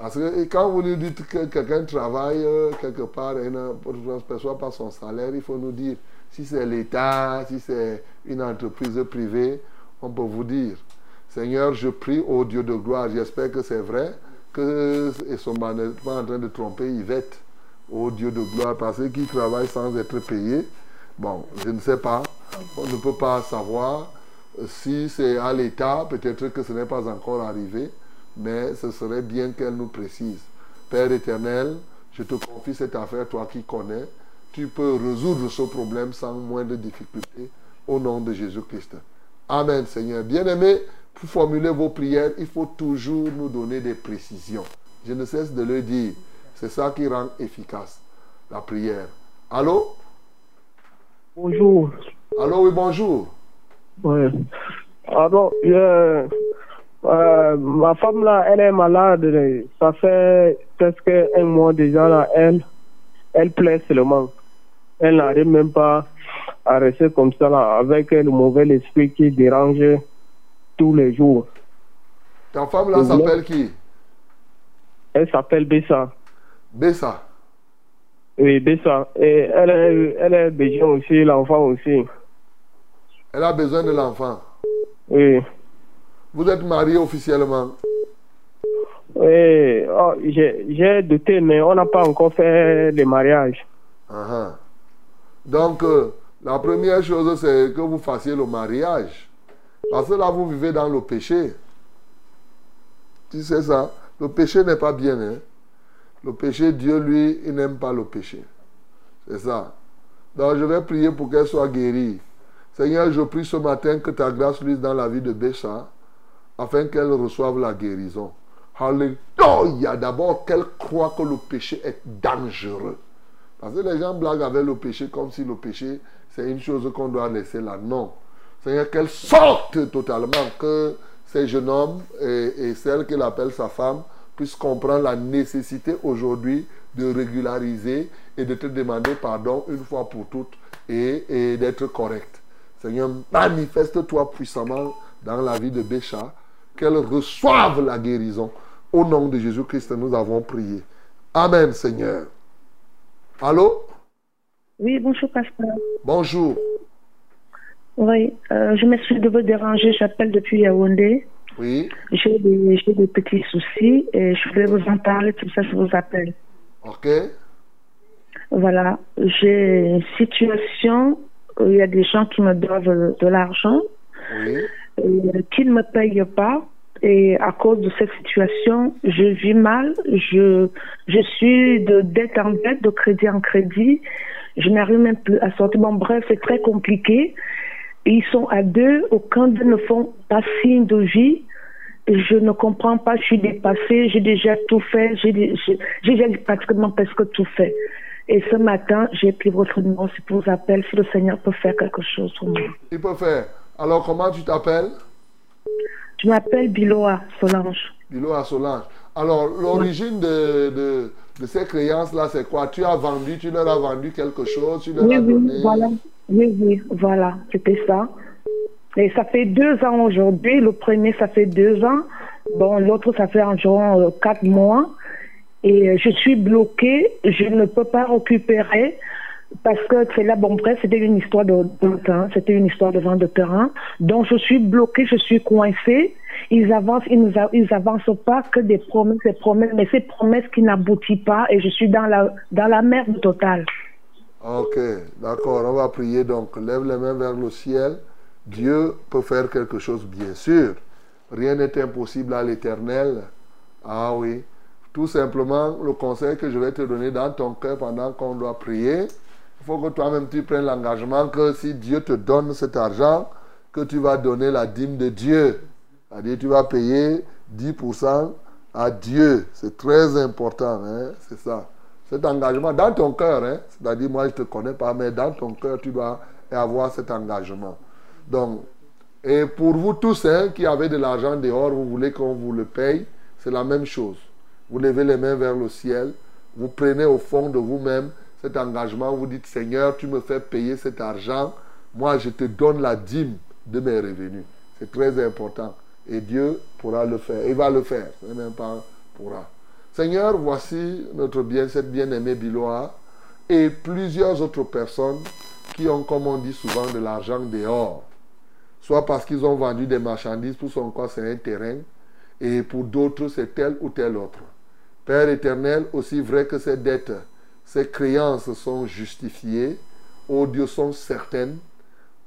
Parce que quand vous nous dites que quelqu'un travaille euh, quelque part et ne perçoit pas son salaire, il faut nous dire si c'est l'État, si c'est une entreprise privée, on peut vous dire. Seigneur, je prie au Dieu de gloire, j'espère que c'est vrai, que Somba n'est pas en train de tromper Yvette, au Dieu de gloire, parce qu'il travaille sans être payé. Bon, je ne sais pas, on ne peut pas savoir. Si c'est à l'État, peut-être que ce n'est pas encore arrivé, mais ce serait bien qu'elle nous précise. Père éternel, je te confie cette affaire, toi qui connais. Tu peux résoudre ce problème sans moindre difficulté au nom de Jésus-Christ. Amen, Seigneur. Bien-aimé, pour formuler vos prières, il faut toujours nous donner des précisions. Je ne cesse de le dire. C'est ça qui rend efficace la prière. Allô? Bonjour. Allô, oui, bonjour. Ouais. Alors, euh, ma femme là, elle est malade. Ça fait presque un mois déjà là. Elle, elle plaît seulement. Elle n'arrive même pas à rester comme ça là, avec le mauvais esprit qui dérange tous les jours. Ta femme là s'appelle qui? Elle s'appelle Bessa. Bessa. Oui, Bessa. Et elle est, elle est besoin aussi, l'enfant aussi. Elle a besoin de l'enfant. Oui. Vous êtes marié officiellement? Oui, oh, j'ai douté, mais on n'a pas encore fait le mariage. Ah ah. Donc, euh, la première chose, c'est que vous fassiez le mariage. Parce que là, vous vivez dans le péché. Tu sais ça? Le péché n'est pas bien. Hein? Le péché, Dieu, lui, il n'aime pas le péché. C'est ça. Donc, je vais prier pour qu'elle soit guérie. Seigneur, je prie ce matin que ta grâce luise dans la vie de Bécha, afin qu'elle reçoive la guérison. Alléluia. D'abord, qu'elle croit que le péché est dangereux. Parce que les gens blaguent avec le péché comme si le péché, c'est une chose qu'on doit laisser là. Non. Seigneur, qu'elle sorte totalement, que ces jeunes hommes et, et celle qu'il appelle sa femme puissent comprendre la nécessité aujourd'hui de régulariser et de te demander pardon une fois pour toutes et, et d'être correct. Seigneur, manifeste-toi puissamment dans la vie de Bécha, qu'elle reçoive la guérison. Au nom de Jésus-Christ, nous avons prié. Amen, Seigneur. Allô? Oui, bonjour, pasteur. Bonjour. Oui, euh, je m'excuse de vous déranger. J'appelle depuis Yaoundé. Oui. J'ai des, j'ai des petits soucis et je voulais vous en parler, tout ça, je vous appelle. Ok. Voilà, j'ai une situation où il y a des gens qui me doivent de l'argent, Oui. Euh, qui ne me payent pas. Et à cause de cette situation, je vis mal. Je, je suis de dette en dette, de crédit en crédit. Je n'arrive même plus à sortir. Bon, bref, c'est très compliqué. Ils sont à deux. Aucun d'eux ne font pas signe de vie. je ne comprends pas, je suis dépassée, j'ai déjà tout fait, j'ai dé- j'ai j'ai déjà pratiquement presque tout fait. Et ce matin, j'ai pris votre numéro, pour vous appeler si le Seigneur peut faire quelque chose pour moi. Il peut faire. Alors, comment tu t'appelles? Je m'appelle Biloa Solange. Bilo à Solange. Alors, l'origine de, de, de ces créances-là, c'est quoi? Tu as vendu, tu leur as vendu quelque chose, tu leur Oui, as oui, donné? voilà. Oui, oui, voilà, c'était ça. Et ça fait deux ans aujourd'hui. Le premier, ça fait deux ans. Bon, l'autre, ça fait environ euh, quatre mois. Et euh, je suis bloquée. Je ne peux pas récupérer parce que c'est là, bon, bref, c'était une histoire de, terrain. C'était une histoire de vente de terrain. Donc, je suis bloquée, je suis coincée. Ils avancent, ils nous avancent pas que des promesses, des promesses, mais ces promesses qui n'aboutissent pas et je suis dans la merde totale. Ok, d'accord, on va prier donc. Lève les mains vers le ciel. Dieu peut faire quelque chose, bien sûr. Rien n'est impossible à l'éternel. Ah oui. Tout simplement, le conseil que je vais te donner dans ton cœur pendant qu'on doit prier, il faut que toi-même tu prennes l'engagement que si Dieu te donne cet argent, que tu vas donner la dîme de Dieu. C'est-à-dire tu vas payer 10% à Dieu. C'est très important, hein? c'est ça. Cet engagement dans ton cœur, hein? c'est-à-dire moi je ne te connais pas, mais dans ton cœur tu dois avoir cet engagement. Donc, et pour vous tous hein, qui avez de l'argent dehors, vous voulez qu'on vous le paye, c'est la même chose. Vous levez les mains vers le ciel, vous prenez au fond de vous-même cet engagement, vous dites Seigneur, tu me fais payer cet argent, moi je te donne la dîme de mes revenus. C'est très important. Et Dieu pourra le faire. Il va le faire. Même pas pourra. Seigneur, voici notre bien, cette bien-aimée Biloa et plusieurs autres personnes qui ont, comme on dit souvent, de l'argent dehors. Soit parce qu'ils ont vendu des marchandises, pour son cas c'est un terrain, et pour d'autres c'est tel ou tel autre. Père éternel, aussi vrai que ces dettes, ces créances sont justifiées, ô Dieu sont certaines,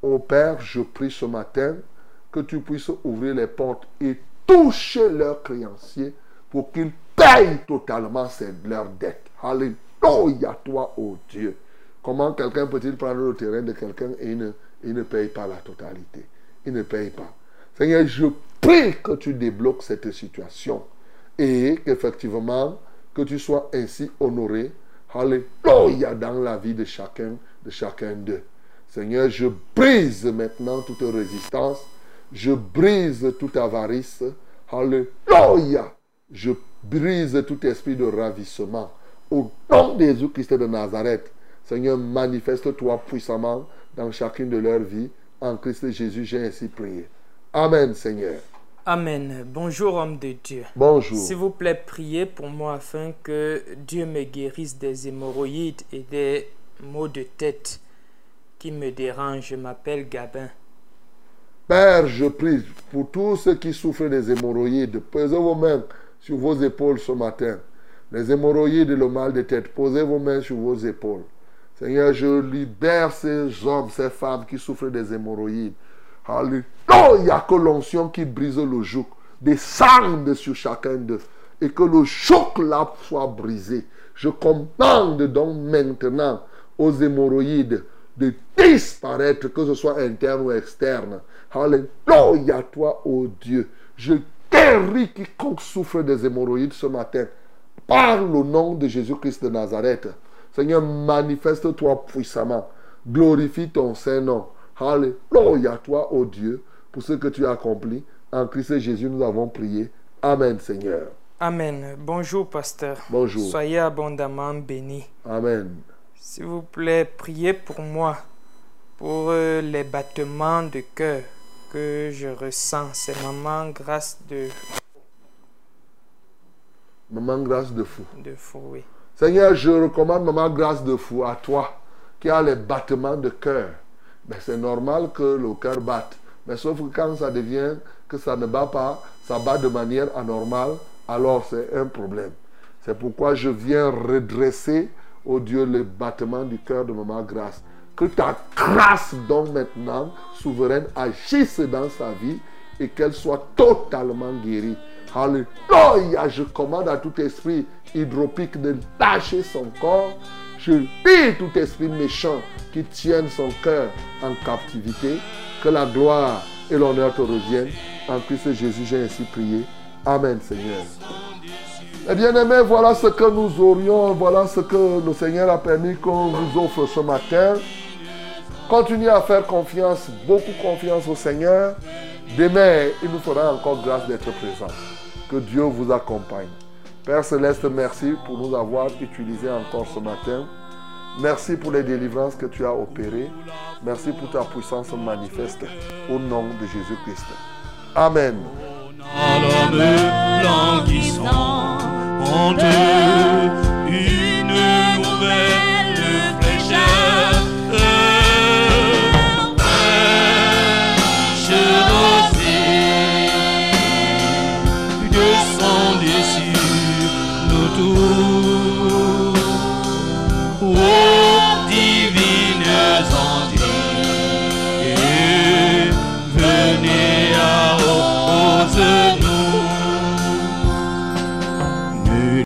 ô Père, je prie ce matin que tu puisses ouvrir les portes et toucher leurs créanciers pour qu'ils payent totalement leurs dettes. Alléluia, toi, ô Dieu. Comment quelqu'un peut-il prendre le terrain de quelqu'un et ne, ne paye pas la totalité? Il ne paye pas. Seigneur, je prie que tu débloques cette situation et qu'effectivement, que tu sois ainsi honoré. Alléluia dans la vie de chacun, de chacun d'eux. Seigneur, je brise maintenant toute résistance. Je brise toute avarice. Alléluia. Je brise tout esprit de ravissement. Au nom de Jésus-Christ de Nazareth, Seigneur, manifeste-toi puissamment dans chacune de leurs vies. En Christ Jésus, j'ai ainsi prié. Amen, Seigneur. Amen. Bonjour, homme de Dieu. Bonjour. S'il vous plaît, priez pour moi afin que Dieu me guérisse des hémorroïdes et des maux de tête qui me dérangent. Je m'appelle Gabin. Père, je prie pour tous ceux qui souffrent des hémorroïdes. Posez vos mains sur vos épaules ce matin. Les hémorroïdes et le mal de tête, posez vos mains sur vos épaules. Seigneur, je libère ces hommes, ces femmes qui souffrent des hémorroïdes. Alléluia, que l'onction qui brise le joug descende sur chacun d'eux et que le joug là soit brisé. Je commande donc maintenant aux hémorroïdes de disparaître, que ce soit interne ou externe. Alléluia, toi, ô Dieu. Je guéris quiconque souffre des hémorroïdes ce matin par le nom de Jésus-Christ de Nazareth. Seigneur, manifeste-toi puissamment. Glorifie ton Saint-Nom. Alléluia, toi, ô Dieu, pour ce que tu as accompli. En Christ Jésus, nous avons prié. Amen, Seigneur. Amen. Bonjour, pasteur. Bonjour. Soyez abondamment bénis. Amen. S'il vous plaît, priez pour moi, pour euh, les battements de cœur que je ressens. C'est maman grâce de, Maman, grâce de fou. de fou, oui. Seigneur, je recommande Maman Grâce de Fou à toi qui a les battements de cœur. Mais c'est normal que le cœur batte. Mais sauf que quand ça devient que ça ne bat pas, ça bat de manière anormale, alors c'est un problème. C'est pourquoi je viens redresser, au Dieu, le battement du cœur de Maman Grâce. Que ta grâce, donc maintenant, souveraine, agisse dans sa vie et qu'elle soit totalement guérie. Alléluia, je commande à tout esprit hydropique de lâcher son corps. Je dis tout esprit méchant qui tienne son cœur en captivité. Que la gloire et l'honneur te reviennent En Christ Jésus, j'ai ainsi prié. Amen, Seigneur. Eh bien aimés, voilà ce que nous aurions, voilà ce que le Seigneur a permis qu'on vous offre ce matin. Continuez à faire confiance, beaucoup confiance au Seigneur. Demain, il nous fera encore grâce d'être présent. Que Dieu vous accompagne. Père Céleste, merci pour nous avoir utilisés encore ce matin. Merci pour les délivrances que tu as opérées. Merci pour ta puissance manifeste. Au nom de Jésus-Christ. Amen.